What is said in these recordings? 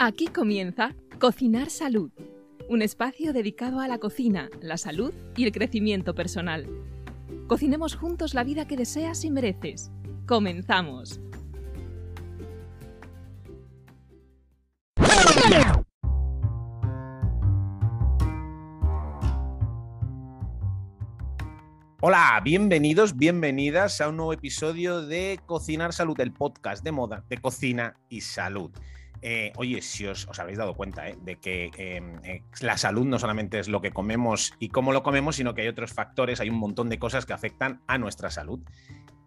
Aquí comienza Cocinar Salud, un espacio dedicado a la cocina, la salud y el crecimiento personal. Cocinemos juntos la vida que deseas y mereces. Comenzamos. Hola, bienvenidos, bienvenidas a un nuevo episodio de Cocinar Salud, el podcast de moda de cocina y salud. Eh, oye, si os, habéis dado cuenta eh, de que em, eh, la salud no solamente es lo que comemos y cómo lo comemos, sino que hay otros factores, hay un montón de cosas que afectan a nuestra salud.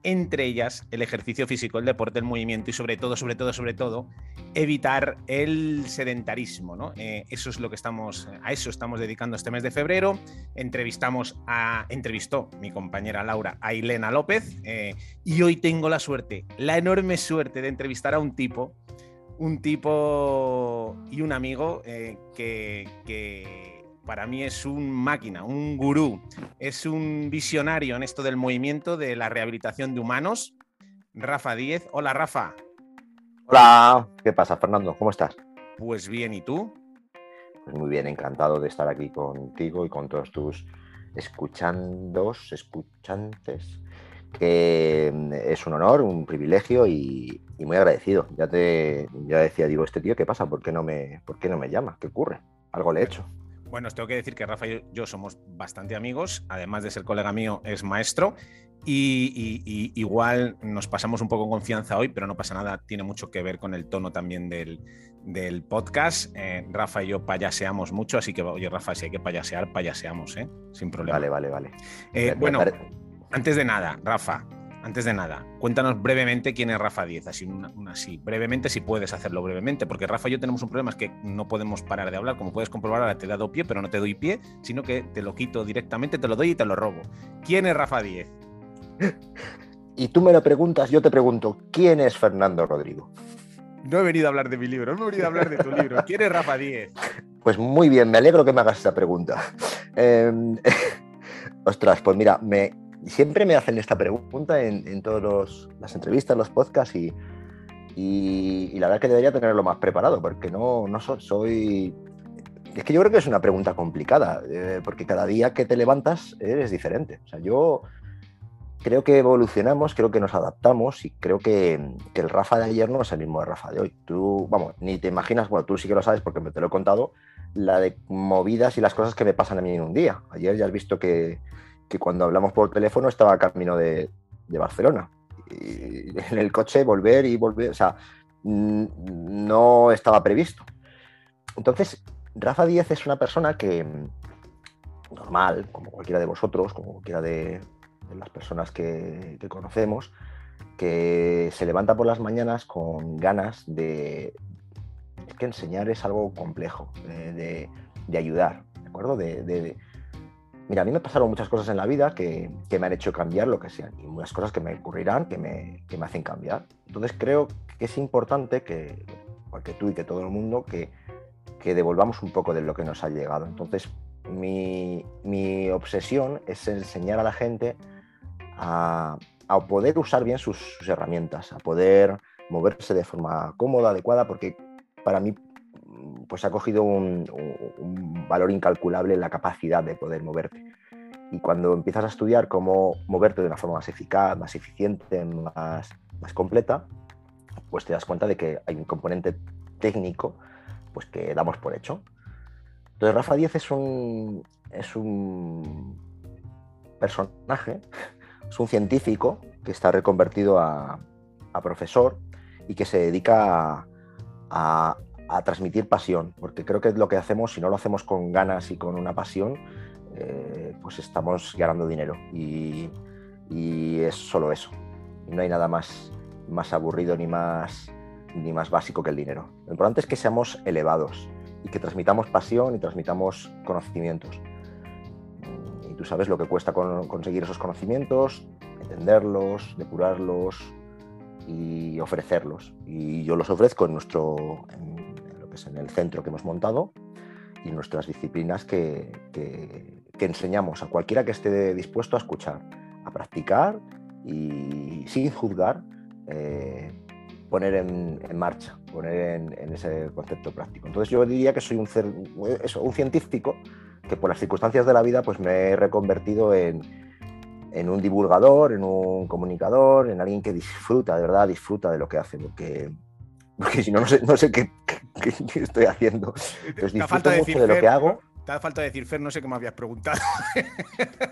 Entre ellas, el ejercicio físico, el deporte, el movimiento y sobre todo, sobre todo, sobre todo, evitar el sedentarismo. eso es lo que estamos, a eso estamos dedicando este mes de febrero. Entrevistamos a, entrevistó mi compañera Laura a Elena López y hoy tengo la suerte, la enorme suerte de entrevistar a un tipo un tipo y un amigo eh, que, para mí es un máquina, un gurú, es un visionario en esto del movimiento de la rehabilitación de humanos. Rafa Díez. Hola, Rafa. Hola, ¿qué pasa, Fernando? ¿Cómo estás? Pues bien, ¿y tú? Pues muy bien, encantado de estar aquí contigo y con todos tus escuchandos, escuchantes que mm, es un honor, un privilegio y, muy agradecido. Ya te ya decía, digo, este tío, ¿qué pasa? ¿Por qué no me, por qué no me llama? ¿Qué ocurre? Algo le he hecho. Bueno, os tengo que decir que Rafa y yo somos bastante amigos, además de ser colega mío, es maestro. Y, igual nos pasamos un poco en confianza hoy, pero no pasa nada, tiene mucho que ver con el tono también del, podcast. Eh, Rafa y yo payaseamos mucho, así que, oye, Rafa, si hay que payasear, payaseamos, ¿eh? sin problema. Vale, vale, vale. Eh, bueno, antes de nada, Rafa, antes de nada, cuéntanos brevemente quién es Rafa Díez, así, así, brevemente si puedes hacerlo brevemente, porque Rafa y yo tenemos un problema, es que no podemos parar de hablar, como puedes comprobar, ahora te he dado pie, pero no te doy pie, sino que te lo quito directamente, te lo doy y te lo robo. ¿Quién es Rafa Díez? Y tú me lo preguntas, yo te pregunto, ¿quién es Fernando Rodrigo? No he venido a hablar de mi libro, no he venido a hablar de tu libro. ¿Quién es Rafa Díez? Pues muy bien, me alegro que me hagas esa pregunta. Em, ostras, pues mira, me, siempre me hacen esta pregunta en, todas las entrevistas, los podcasts y, la verdad que debería tenerlo más preparado porque no, no soy... Es que yo creo que es una pregunta complicada eh, porque cada día que te levantas eres diferente. O sea, yo creo que evolucionamos, creo que nos adaptamos y creo que, que, el Rafa de ayer no es el mismo de Rafa de hoy. Tú, vamos, ni te imaginas, bueno, tú sí que lo sabes porque me te lo he contado, la de movidas y las cosas que me pasan a mí en un día. Ayer ya has visto que, que cuando hablamos por teléfono estaba camino de, Barcelona. En el coche volver y volver, o sea, no estaba previsto. Entonces, Rafa Díaz es una persona que, normal, como cualquiera de vosotros, como cualquiera de, las personas que, conocemos, que se levanta por las mañanas con ganas de... Es que enseñar es algo complejo, de, ayudar, ¿de acuerdo? de, Mira, a mí me pasaron muchas cosas en la vida que, me han hecho cambiar lo que sean y muchas cosas que me ocurrirán que me, me hacen cambiar. Entonces creo que es importante que, porque tú y que todo el mundo, que, que devolvamos un poco de lo que nos ha llegado. Entonces mi, mi obsesión es enseñar a la gente a, a poder usar bien sus, herramientas, a poder moverse de forma cómoda, adecuada, porque para mí pues ha cogido un, valor incalculable en la capacidad de poder moverte. Y cuando empiezas a estudiar cómo moverte de una forma más eficaz, más eficiente, más, más completa, pues te das cuenta de que hay un componente técnico pues que damos por hecho. Entonces Rafa Díez es un, es un personaje, es un científico que está reconvertido a, profesor y que se dedica a, a transmitir pasión, porque creo que lo que hacemos, si no lo hacemos con ganas y con una pasión, eh, pues estamos ganando dinero y, es solo eso. no hay nada más, más aburrido ni más, ni más básico que el dinero. Lo importante es que seamos elevados y que transmitamos pasión y transmitamos conocimientos. Y tú sabes lo que cuesta conseguir esos conocimientos, entenderlos, depurarlos y ofrecerlos. Y yo los ofrezco en nuestro, es en el centro que hemos montado y nuestras disciplinas que, enseñamos a cualquiera que esté dispuesto a escuchar, a practicar y sin juzgar, eh, poner en, marcha, poner en, ese concepto práctico. Entonces yo diría que soy un, científico que por las circunstancias de la vida pues me he reconvertido en, en un divulgador, en un comunicador, en alguien que disfruta, de verdad disfruta de lo que hace, porque, porque si no, no sé qué, estoy haciendo. Entonces disfruto mucho de lo que hago. Te da falta decir, Fer, no sé qué me habías preguntado.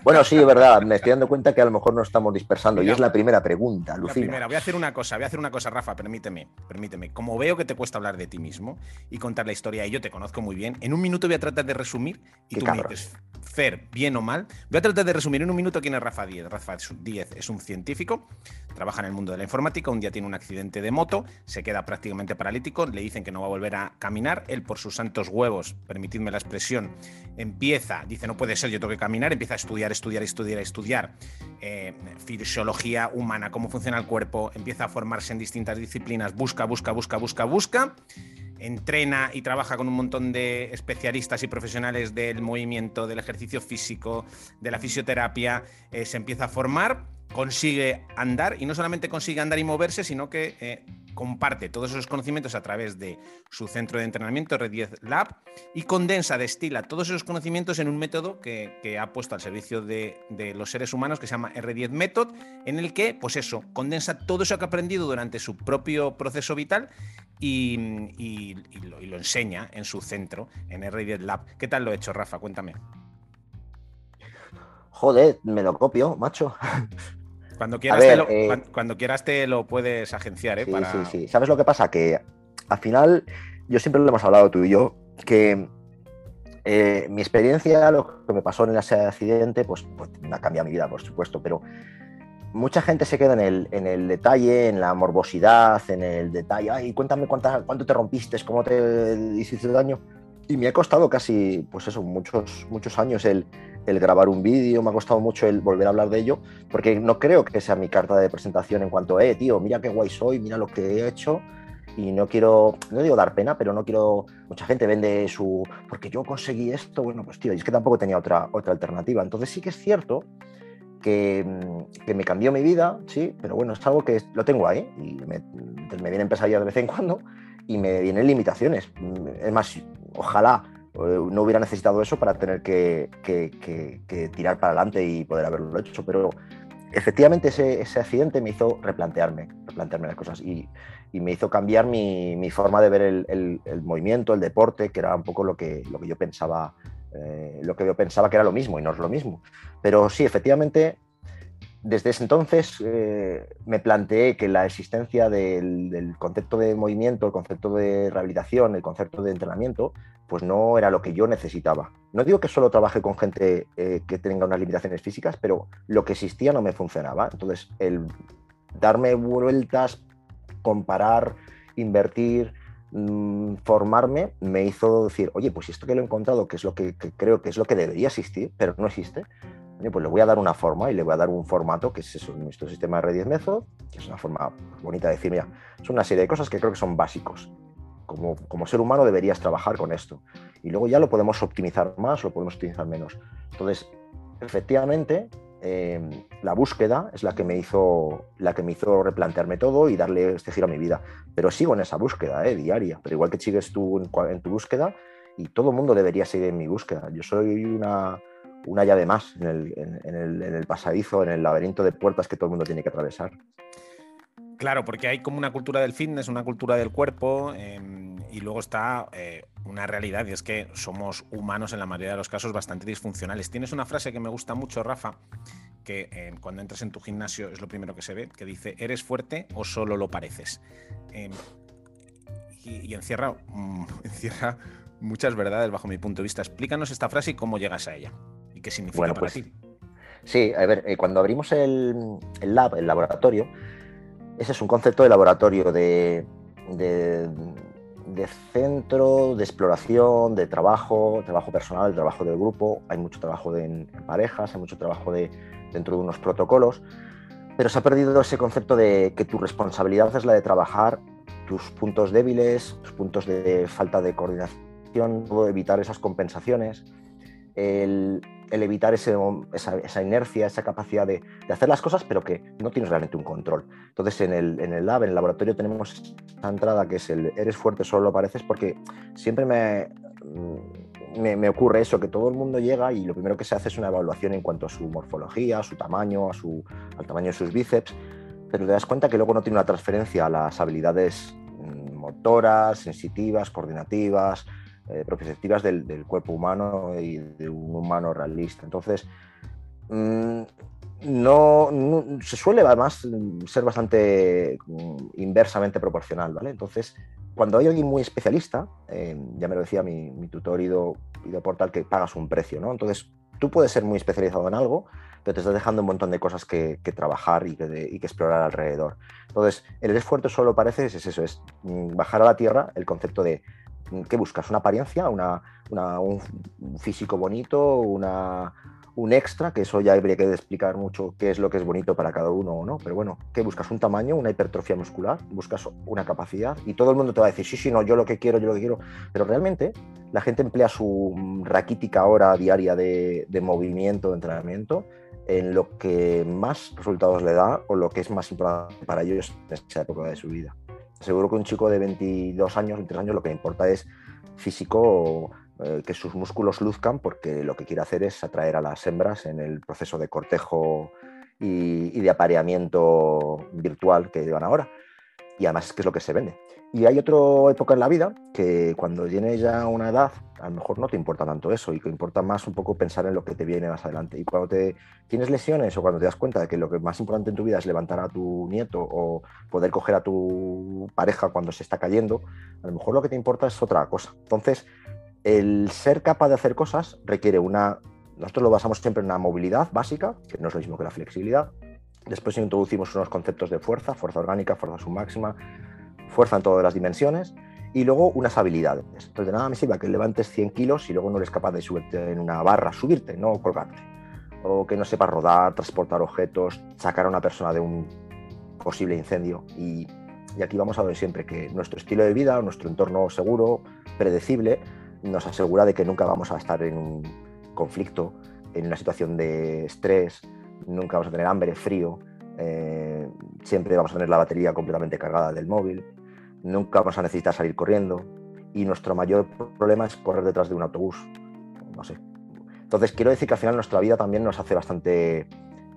Bueno, sí, es verdad. Me estoy dando cuenta que a lo mejor nos estamos dispersando. y es la primera pregunta, Lucina. primera. Voy a hacer una cosa, voy a hacer una cosa, Rafa, permíteme, permíteme. Como veo que te cuesta hablar de ti mismo y contar la historia, y yo te conozco muy bien, en un minuto voy a tratar de resumir y tú me dices, Fer, bien o mal. Voy a tratar de resumir en un minuto quién es Rafa Díez. Rafa Díez es un científico, trabaja en el mundo de la informática, un día tiene un accidente de moto, se queda prácticamente paralítico, le dicen que no va a volver a caminar, él por sus santos huevos, permitidme la expresión, empieza, dice, no puede ser, yo tengo que caminar, empieza a estudiar, estudiar, estudiar, estudiar eh, fisiología humana, cómo funciona el cuerpo, empieza a formarse en distintas disciplinas, busca, busca, busca, busca, busca, entrena y trabaja con un montón de especialistas y profesionales del movimiento, del ejercicio físico, de la fisioterapia, eh, se empieza a formar, consigue andar y no solamente consigue andar y moverse, sino que eh, comparte todos esos conocimientos a través de su centro de entrenamiento, R10 Lab, y condensa, destila todos esos conocimientos en un método que, ha puesto al servicio de, los seres humanos que se llama R10 Method, en el que, pues eso, condensa todo eso que ha aprendido durante su propio proceso vital y, lo, enseña en su centro, en R10 Lab. ¿Qué tal lo he hecho, Rafa? Cuéntame. Joder, me lo copio, macho. Cuando quieras, te lo, eh, cuando, quieras te lo puedes agenciar, ¿eh? Sí, sí, sí. ¿Sabes lo que pasa? Que al final, yo siempre lo hemos hablado tú y yo, que eh, mi experiencia, lo que me pasó en ese accidente, pues, pues, me ha cambiado mi vida, por supuesto, pero mucha gente se queda en el, en el detalle, en la morbosidad, en el detalle, ay, cuéntame cuánto te rompiste, cómo te hiciste daño. Y me ha costado casi, pues eso, muchos, muchos años el, el grabar un vídeo, me ha costado mucho el volver a hablar de ello, porque no creo que sea mi carta de presentación en cuanto, eh, tío, mira qué guay soy, mira lo que he hecho, y no quiero, no digo dar pena, pero no quiero, mucha gente vende su, porque yo conseguí esto, bueno, pues tío, y es que tampoco tenía otra, otra alternativa. Entonces sí que es cierto que, que, me cambió mi vida, sí, pero bueno, es algo que lo tengo ahí, y me, me vienen pesadillas de vez en cuando, y me vienen limitaciones. Es más, ojalá eh, no hubiera necesitado eso para tener que, tirar para adelante y poder haberlo hecho, pero efectivamente ese, accidente me hizo replantearme, replantearme las cosas y, me hizo cambiar mi, forma de ver el, movimiento, el deporte, que era un poco lo que, lo que yo pensaba, eh, lo que yo pensaba que era lo mismo y no es lo mismo. Pero sí, efectivamente desde ese entonces eh, me planteé que la existencia del, concepto de movimiento, el concepto de rehabilitación, el concepto de entrenamiento, pues no era lo que yo necesitaba. No digo que solo trabaje con gente eh, que tenga unas limitaciones físicas, pero lo que existía no me funcionaba. Entonces, el darme vueltas, comparar, invertir, mm, formarme, me hizo decir, oye, pues esto que lo he encontrado, que es lo que creo que es lo que debería existir, pero no existe, pues le voy a dar una forma y le voy a dar un formato que es nuestro sistema R10 Method, que es una forma bonita de decir, mira, son una serie de cosas que creo que son básicos. Como, como ser humano deberías trabajar con esto. Y luego ya lo podemos optimizar más, lo podemos optimizar menos. Entonces, efectivamente, em, la búsqueda es la que, me hizo, la que me hizo replantearme todo y darle este giro a mi vida. Pero sigo en esa búsqueda eh, diaria. Pero igual que sigues tú en, en tu búsqueda, y todo el mundo debería seguir en mi búsqueda. Yo soy una, una llave más en el, pasadizo, en el laberinto de puertas que todo el mundo tiene que atravesar. Claro, porque hay como una cultura del fitness, una cultura del cuerpo, em, y luego está eh, una realidad, y es que somos humanos en la mayoría de los casos bastante disfuncionales. Tienes una frase que me gusta mucho, Rafa, que em, cuando entras en tu gimnasio es lo primero que se ve, que dice, ¿eres fuerte o solo lo pareces? Em, y, encierra, mm, encierra muchas verdades bajo mi punto de vista. Explícanos esta frase y cómo llegas a ella qué significa bueno, para pues, ti? Sí, a ver, eh, cuando abrimos el, lab, el laboratorio, ese es un concepto de laboratorio, de, centro, de exploración, de trabajo, trabajo personal, trabajo del grupo. Hay mucho trabajo en parejas, hay mucho trabajo de, dentro de unos protocolos, pero se ha perdido ese concepto de que tu responsabilidad es la de trabajar tus puntos débiles, tus puntos de falta de coordinación, evitar esas compensaciones el, evitar esa, inercia, esa capacidad de, hacer las cosas, pero que no tienes realmente un control. Entonces, en el, el el laboratorio, tenemos esa entrada que es el eres fuerte, solo lo pareces, porque siempre me, me, ocurre eso, que todo el mundo llega y lo primero que se hace es una evaluación en cuanto a su morfología, a su tamaño, al tamaño de sus bíceps, pero te das cuenta que luego no tiene una transferencia a las habilidades mm, motoras, sensitivas, coordinativas, eh, propioceptivas del, cuerpo humano y de un humano realista. Entonces, mm, no, se suele además ser bastante mm, inversamente proporcional, ¿vale? Entonces, cuando hay alguien muy especialista, eh, ya me lo decía mi, tutor Ido, Ido, Portal, que pagas un precio, ¿no? Entonces, tú puedes ser muy especializado en algo, pero te estás dejando un montón de cosas que, trabajar y que, explorar alrededor. Entonces, el esfuerzo solo parece es eso, es mm, bajar a la tierra el concepto de ¿qué buscas? ¿Una apariencia? Una, un físico bonito? Una, un extra, que eso ya habría que explicar mucho qué es lo que es bonito para cada uno o no, pero bueno, ¿qué buscas? ¿Un tamaño, una hipertrofia muscular? ¿Buscas una capacidad? Y todo el mundo te va a decir, sí, sí, no, yo lo que quiero, yo lo que quiero, pero realmente la gente emplea su raquítica hora diaria de, movimiento, de entrenamiento, en lo que más resultados le da o lo que es más importante para ellos en esa época de su vida. Seguro que un chico de 22 años, 23 años, lo que importa es físico eh, que sus músculos luzcan porque lo que quiere hacer es atraer a las hembras en el proceso de cortejo y, de apareamiento virtual que llevan ahora. Y además es que es lo que se vende. Y hay otra época en la vida que cuando tienes ya una edad, a lo mejor no te importa tanto eso y que importa más un poco pensar en lo que te viene más adelante. Y cuando te tienes lesiones o cuando te das cuenta de que lo que más importante en tu vida es levantar a tu nieto o poder coger a tu pareja cuando se está cayendo, a lo mejor lo que te importa es otra cosa. Entonces, el ser capaz de hacer cosas requiere una... Nosotros lo basamos siempre en una movilidad básica, que no es lo mismo que la flexibilidad. Después introducimos unos conceptos de fuerza, fuerza orgánica, fuerza submáxima, fuerza en todas las dimensiones, y luego unas habilidades. Entonces, de nada me sirve que levantes 100 kilos y luego no eres capaz de subirte en una barra, subirte, no colgarte. O que no sepas rodar, transportar objetos, sacar a una persona de un posible incendio. Y, aquí vamos a ver siempre que nuestro estilo de vida, nuestro entorno seguro, predecible, nos asegura de que nunca vamos a estar en un conflicto, en una situación de estrés, nunca vamos a tener hambre, frío, eh, siempre vamos a tener la batería completamente cargada del móvil, nunca vamos a necesitar salir corriendo y nuestro mayor problema es correr detrás de un autobús, no sé. Entonces quiero decir que al final nuestra vida también nos hace bastante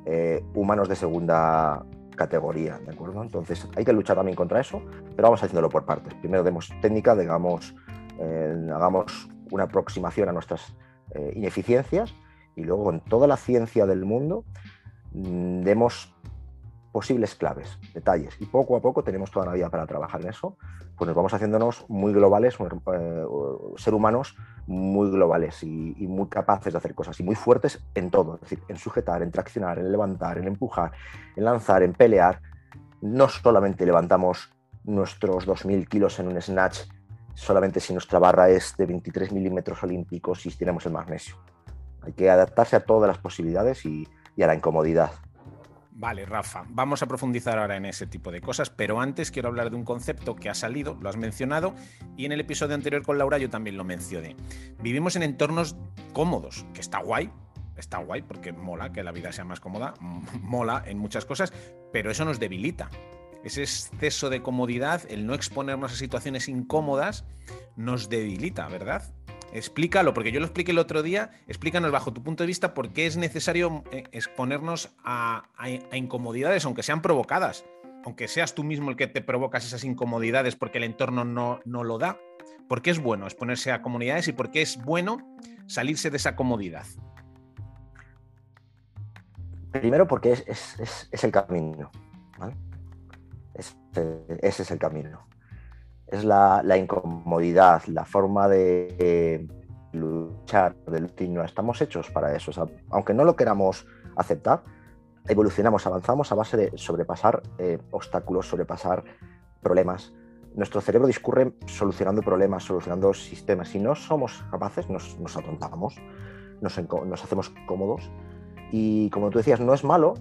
eh, humanos de segunda categoría, ¿de acuerdo? Entonces hay que luchar también contra eso, pero vamos haciéndolo por partes. Primero demos técnica, digamos, eh, hagamos una aproximación a nuestras eh, ineficiencias y luego en toda la ciencia del mundo mm, demos posibles claves, detalles. Y poco a poco tenemos toda la vida para trabajar en eso, pues nos vamos haciéndonos muy globales, eh, ser humanos muy globales y, y, muy capaces de hacer cosas y muy fuertes en todo, es decir, en sujetar, en traccionar, en levantar, en empujar, en lanzar, en pelear. No solamente levantamos nuestros 2.000 kilos en un snatch solamente si nuestra barra es de 23 milímetros olímpicos y tenemos el magnesio. Hay que adaptarse a todas las posibilidades y, a la incomodidad. Vale, Rafa, vamos a profundizar ahora en ese tipo de cosas, pero antes quiero hablar de un concepto que ha salido, lo has mencionado, y en el episodio anterior con Laura yo también lo mencioné. Vivimos en entornos cómodos, que está guay, está guay porque mola que la vida sea más cómoda, mola en muchas cosas, pero eso nos debilita ese exceso de comodidad, el no exponernos a situaciones incómodas, nos debilita, ¿verdad? Explícalo, porque yo lo expliqué el otro día. Explícanos bajo tu punto de vista por qué es necesario eh, exponernos a, incomodidades, aunque sean provocadas. Aunque seas tú mismo el que te provocas esas incomodidades porque el entorno no, no lo da. ¿Por qué es bueno exponerse a comunidades y por qué es bueno salirse de esa comodidad? Primero porque es, es el camino. ¿vale? ese es el camino. Es la, incomodidad, la forma de luchar, de luchar. Estamos hechos para eso. aunque no lo queramos aceptar, evolucionamos, avanzamos a base de sobrepasar eh, obstáculos, sobrepasar problemas. Nuestro cerebro discurre solucionando problemas, solucionando sistemas. Si no somos capaces, nos, atontamos, nos, nos hacemos cómodos. Y como tú decías, no es malo,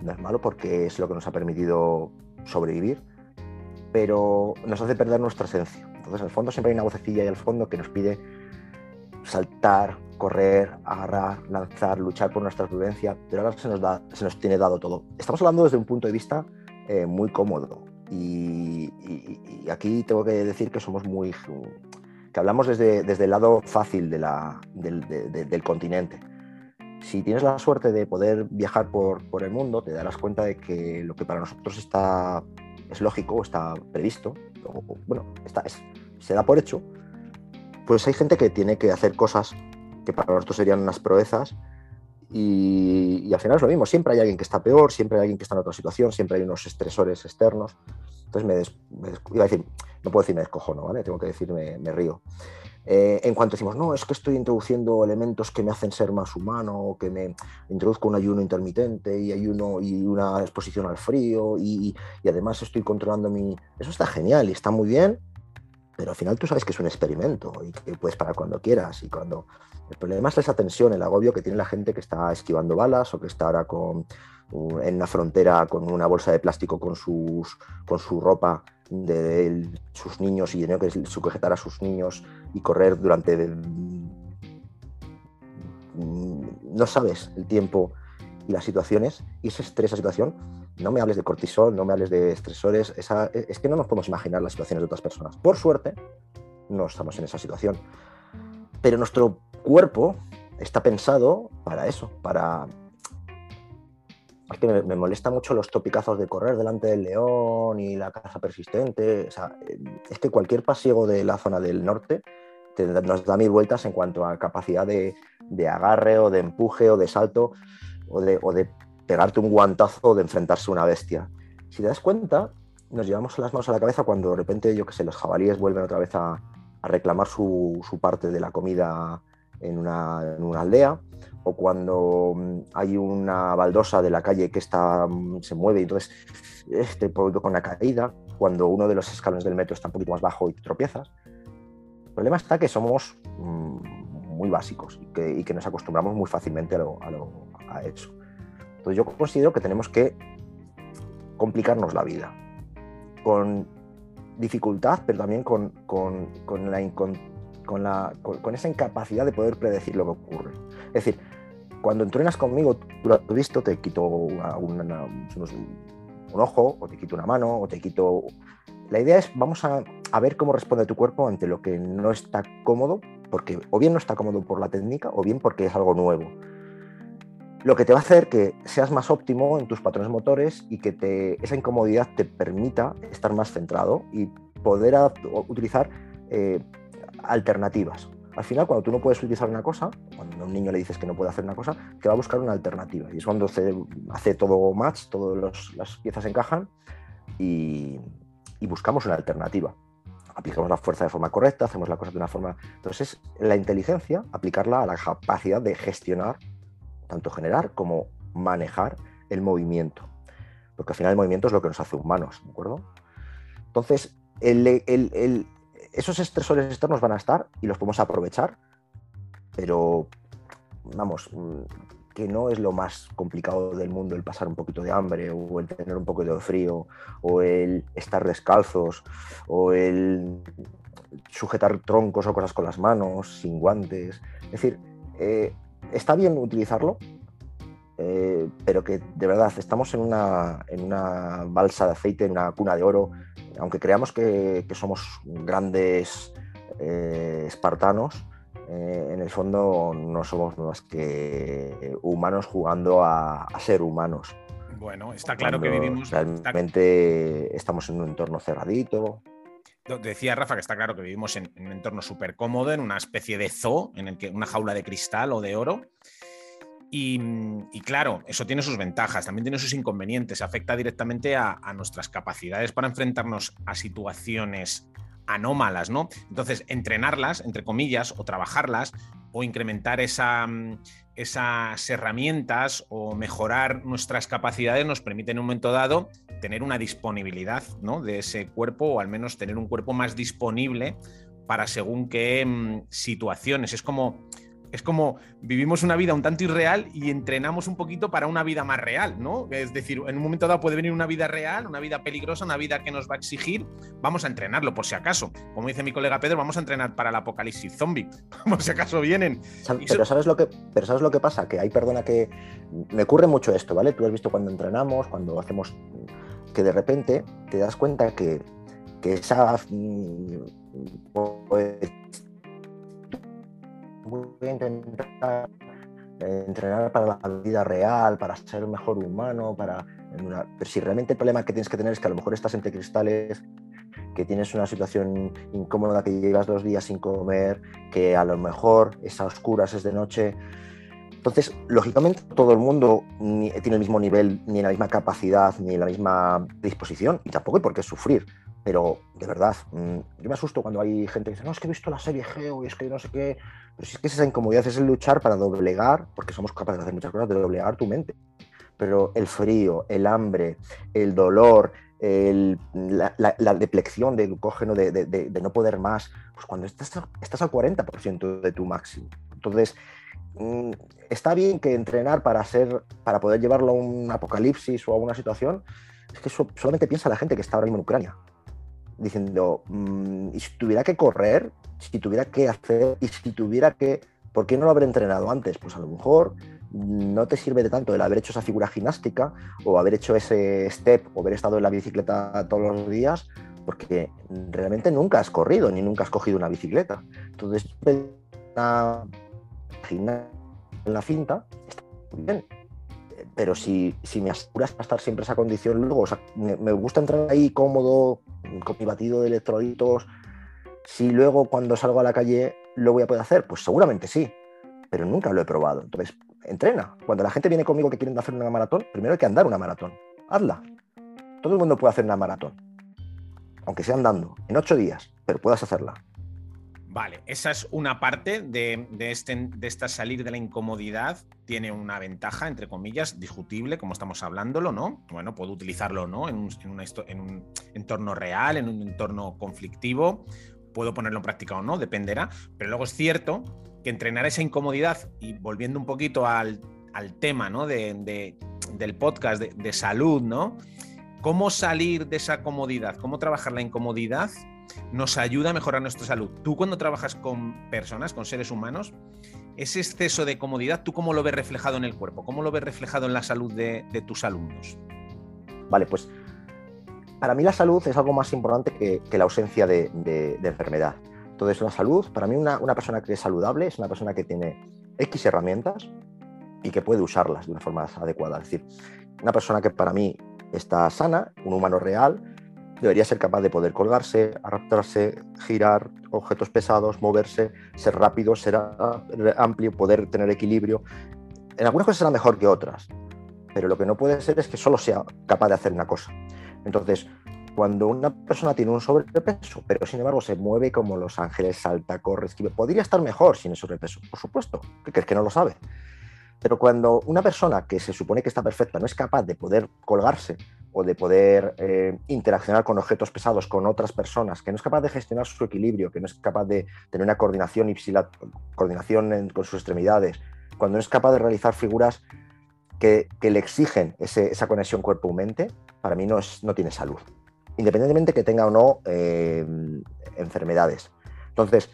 no es malo porque es lo que nos ha permitido sobrevivir, pero nos hace perder nuestra esencia. Entonces, en el fondo siempre hay una vocecilla ahí al fondo que nos pide saltar, correr, agarrar, lanzar, luchar por nuestra supervivencia, pero ahora se nos, da, se nos tiene dado todo. Estamos hablando desde un punto de vista eh, muy cómodo y, aquí tengo que decir que somos muy... que hablamos desde, desde el lado fácil de la, del, del, continente. Si tienes la suerte de poder viajar por, por, el mundo, te darás cuenta de que lo que para nosotros está, es lógico, está previsto, o, bueno, está, se da por hecho, pues hay gente que tiene que hacer cosas que para nosotros serían unas proezas y, al final es lo mismo, siempre hay alguien que está peor, siempre hay alguien que está en otra situación, siempre hay unos estresores externos. Entonces me, iba a decir, no puedo decir me descojono, ¿vale? Tengo que decir me, río. Eh, en cuanto decimos, no, es que estoy introduciendo elementos que me hacen ser más humano, que me introduzco un ayuno intermitente y ayuno y una exposición al frío y, además estoy controlando mi... Eso está genial y está muy bien, pero al final tú sabes que es un experimento y que puedes parar cuando quieras y cuando... El problema es esa tensión, el agobio que tiene la gente que está esquivando balas o que está ahora con, en una frontera con una bolsa de plástico con, sus, con su ropa de, sus niños y tener que sujetar a sus niños y correr durante... no sabes el tiempo y las situaciones y ese estrés, esa situación no me hables de cortisol, no me hables de estresores, es que no nos podemos imaginar las situaciones de otras personas. Por suerte, no estamos en esa situación. Pero nuestro cuerpo está pensado para eso, para... Es que me, molesta mucho los topicazos de correr delante del león y la caza persistente. es que cualquier pasiego de la zona del norte nos da mil vueltas en cuanto a capacidad de, agarre o de empuje o de salto o de, o de pegarte un guantazo de enfrentarse a una bestia. Si te das cuenta, nos llevamos las manos a la cabeza cuando de repente, yo que sé, los jabalíes vuelven otra vez a, reclamar su, parte de la comida en una, aldea, o cuando mm, hay una baldosa de la calle que está, mm, se mueve y entonces este, con una caída, cuando uno de los escalones del metro está un poquito más bajo y te tropiezas. El problema está que somos mm, muy básicos y que, nos acostumbramos muy fácilmente a eso. Entonces yo considero que tenemos que complicarnos la vida con dificultad, pero también con, la, con, esa incapacidad de poder predecir lo que ocurre. Es decir, cuando entrenas conmigo, tú lo has visto, te quito un ojo, o te quito una mano, o te quito... La idea es, vamos a, a, ver cómo responde tu cuerpo ante lo que no está cómodo, porque o bien no está cómodo por la técnica, o bien porque es algo nuevo lo que te va a hacer que seas más óptimo en tus patrones motores y que te, esa incomodidad te permita estar más centrado y poder utilizar eh, alternativas. Al final, cuando tú no puedes utilizar una cosa, cuando a un niño le dices que no puede hacer una cosa, te va a buscar una alternativa. Y es cuando se hace todo match, todas las piezas encajan y, buscamos una alternativa aplicamos la fuerza de forma correcta, hacemos la cosa de una forma. Entonces, la inteligencia, aplicarla a la capacidad de gestionar tanto generar como manejar el movimiento. Porque al final el movimiento es lo que nos hace humanos, ¿de acuerdo? Entonces, esos estresores externos van a estar y los podemos aprovechar, pero vamos, que no es lo más complicado del mundo el pasar un poquito de hambre o el tener un poco de frío o el estar descalzos o el sujetar troncos o cosas con las manos sin guantes. Es decir, eh, está bien utilizarlo, eh, pero que de verdad estamos en una, en una, balsa de aceite, en una cuna de oro, aunque creamos que, somos grandes eh, espartanos, eh, en el fondo no somos más que humanos jugando a, ser humanos. Bueno, está claro que vivimos. Realmente estamos en un entorno cerradito. Decía Rafa que está claro que vivimos en, un entorno súper cómodo, en una especie de zoo, en el que una jaula de cristal o de oro. Y, claro, eso tiene sus ventajas, también tiene sus inconvenientes, afecta directamente a, nuestras capacidades para enfrentarnos a situaciones anómalas, ¿no? Entonces, entrenarlas, entre comillas, o trabajarlas, o incrementar esa, esas herramientas o mejorar nuestras capacidades nos permite en un momento dado tener una disponibilidad ¿no? de ese cuerpo o al menos tener un cuerpo más disponible para según qué mm, situaciones. Es como es como vivimos una vida un tanto irreal y entrenamos un poquito para una vida más real, ¿no? Es decir, en un momento dado puede venir una vida real, una vida peligrosa, una vida que nos va a exigir, vamos a entrenarlo por si acaso. Como dice mi colega Pedro, vamos a entrenar para el apocalipsis zombie, por si acaso vienen. Pero ¿sabes, lo que, pero ¿sabes lo que pasa? Que hay, perdona, que me ocurre mucho esto, ¿vale? Tú has visto cuando entrenamos, cuando hacemos, que de repente te das cuenta que, que esa... Pues, voy a intentar eh, entrenar para la vida real, para ser mejor humano, para... Pero si realmente el problema que tienes que tener es que a lo mejor estás entre cristales, que tienes una situación incómoda, que llevas dos días sin comer, que a lo mejor es a oscuras, es de noche. Entonces, lógicamente, todo el mundo tiene el mismo nivel, ni la misma capacidad, ni la misma disposición, y tampoco hay por qué sufrir. Pero, de verdad, mm, yo me asusto cuando hay gente que dice, no, es que he visto la serie Geo y es que no sé qué. Pero si es que esa incomodidad es el luchar para doblegar, porque somos capaces de hacer muchas cosas, de doblegar tu mente. Pero el frío, el hambre, el dolor, la, la, deplección de glucógeno, de, no poder más, pues cuando estás, estás al 40% de tu máximo. Entonces, mm, está bien que entrenar para, ser, para poder llevarlo a un apocalipsis o a una situación, es que solamente piensa la gente que está ahora mismo en Ucrania diciendo, mm, y si tuviera que correr, si tuviera que hacer, y si tuviera que, ¿por qué no lo haber entrenado antes? Pues a lo mejor no te sirve de tanto el haber hecho esa figura gimnástica o haber hecho ese step o haber estado en la bicicleta todos los días, porque realmente nunca has corrido ni nunca has cogido una bicicleta. Entonces, en la cinta está muy bien, pero si, si me aseguras a estar siempre esa condición luego, o sea, me, gusta entrar ahí cómodo, con mi batido de electrolitos, si luego cuando salgo a la calle lo voy a poder hacer, pues seguramente sí, pero nunca lo he probado. Entonces, entrena. Cuando la gente viene conmigo que quieren hacer una maratón, primero hay que andar una maratón. Hazla. Todo el mundo puede hacer una maratón, aunque sea andando, en ocho días, pero puedas hacerla. Vale, esa es una parte de, este, de esta salir de la incomodidad. Tiene una ventaja, entre comillas, discutible, como estamos hablándolo, ¿no? Bueno, puedo utilizarlo, ¿no? En un, en un entorno real, en un entorno conflictivo. Puedo ponerlo en práctica o no, dependerá. Pero luego es cierto que entrenar esa incomodidad y volviendo un poquito al, tema, ¿no? De, del podcast de, de salud, ¿no? ¿Cómo salir de esa comodidad? ¿Cómo trabajar la incomodidad? Nos ayuda a mejorar nuestra salud. Tú cuando trabajas con personas, con seres humanos, ese exceso de comodidad, ¿tú cómo lo ves reflejado en el cuerpo? ¿Cómo lo ves reflejado en la salud de, tus alumnos? Vale, pues para mí la salud es algo más importante que, la ausencia de, enfermedad. Entonces, la salud, para mí una, una, persona que es saludable es una persona que tiene X herramientas y que puede usarlas de una forma adecuada. Es decir, una persona que para mí está sana, un humano real, debería ser capaz de poder colgarse, arrastrarse, girar objetos pesados, moverse, ser rápido, ser amplio, poder tener equilibrio. En algunas cosas será mejor que otras, pero lo que no puede ser es que solo sea capaz de hacer una cosa. Entonces, cuando una persona tiene un sobrepeso, pero sin embargo se mueve como los ángeles, salta, corre, podría estar mejor sin el sobrepeso, por supuesto, que es que no lo sabe. Pero cuando una persona que se supone que está perfecta no es capaz de poder colgarse o de poder eh, interaccionar con objetos pesados con otras personas, que no es capaz de gestionar su equilibrio, que no es capaz de tener una coordinación, coordinación con sus extremidades, cuando no es capaz de realizar figuras que, le exigen esa conexión cuerpo-mente, para mí no, es, no tiene salud, independientemente que tenga o no eh, enfermedades. Entonces,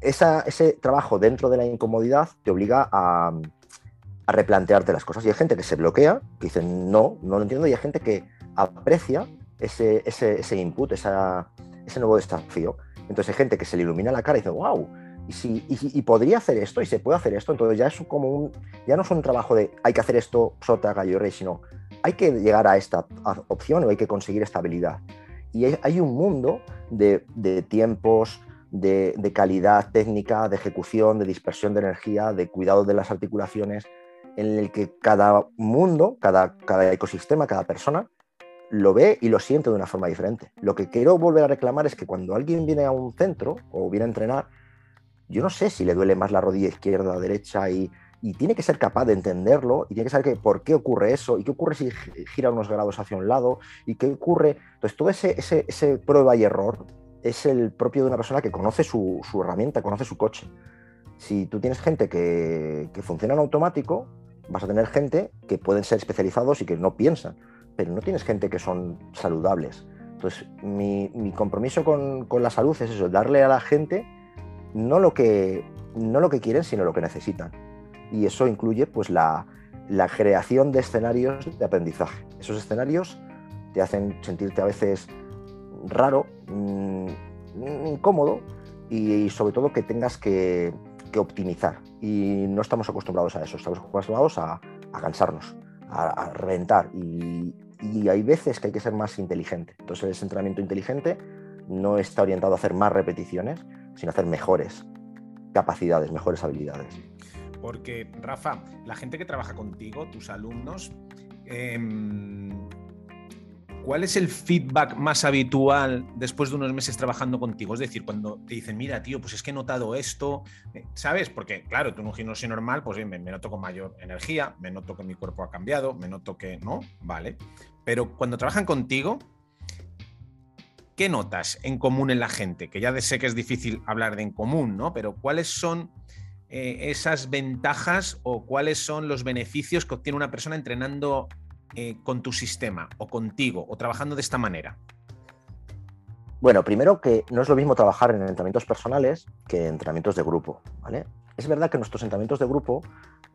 ese trabajo dentro de la incomodidad te obliga a, replantearte las cosas. Y hay gente que se bloquea, que dice, no, no lo entiendo, y hay gente que aprecia ese, ese, input, ese nuevo desafío. Entonces hay gente que se le ilumina la cara y dice, wow, y, si, y, podría hacer esto, y se puede hacer esto, entonces ya es como un, ya no es un trabajo de hay que hacer esto, sota, gallo, rey, sino hay que llegar a esta opción o hay que conseguir esta habilidad. Y hay, un mundo de tiempos, de, calidad técnica, de ejecución, de dispersión de energía, de cuidado de las articulaciones, en el que cada mundo, cada, cada ecosistema, cada persona lo ve y lo siente de una forma diferente. Lo que quiero volver a reclamar es que cuando alguien viene a un centro o viene a entrenar, yo no sé si le duele más la rodilla izquierda o derecha y, tiene que ser capaz de entenderlo y tiene que saber que, por qué ocurre eso y qué ocurre si gira unos grados hacia un lado y qué ocurre. Entonces, todo ese, ese, prueba y error es el propio de una persona que conoce su, su herramienta, conoce su coche. Si tú tienes gente que, que funciona en automático, vas a tener gente que pueden ser especializados y que no piensan, pero no tienes gente que son saludables. Entonces, mi, mi compromiso con, con, la salud es eso, darle a la gente no lo que, no lo que quieren, sino lo que necesitan. Y eso incluye pues, la, la creación de escenarios de aprendizaje. Esos escenarios te hacen sentirte a veces raro, mmm, incómodo y, sobre todo que tengas que, que, optimizar. Y no estamos acostumbrados a eso, estamos acostumbrados a, a cansarnos, a, reventar. Y, hay veces que hay que ser más inteligente. Entonces ese entrenamiento inteligente no está orientado a hacer más repeticiones, sino a hacer mejores capacidades, mejores habilidades. Porque, Rafa, la gente que trabaja contigo, tus alumnos, eh, ¿cuál es el feedback más habitual después de unos meses trabajando contigo? Es decir, cuando te dicen, mira, tío, pues es que he notado esto, eh, ¿sabes? Porque, claro, tú en un gimnasio normal, pues me, me noto con mayor energía, me noto que mi cuerpo ha cambiado, me noto que no, vale. Pero cuando trabajan contigo, ¿qué notas en común en la gente? Que ya sé que es difícil hablar de en común, ¿no? Pero ¿cuáles son eh, esas ventajas o cuáles son los beneficios que obtiene una persona entrenando eh, con tu sistema o contigo o trabajando de esta manera? Bueno, primero que no es lo mismo trabajar en entrenamientos personales que en entrenamientos de grupo, ¿vale? Es verdad que nuestros entrenamientos de grupo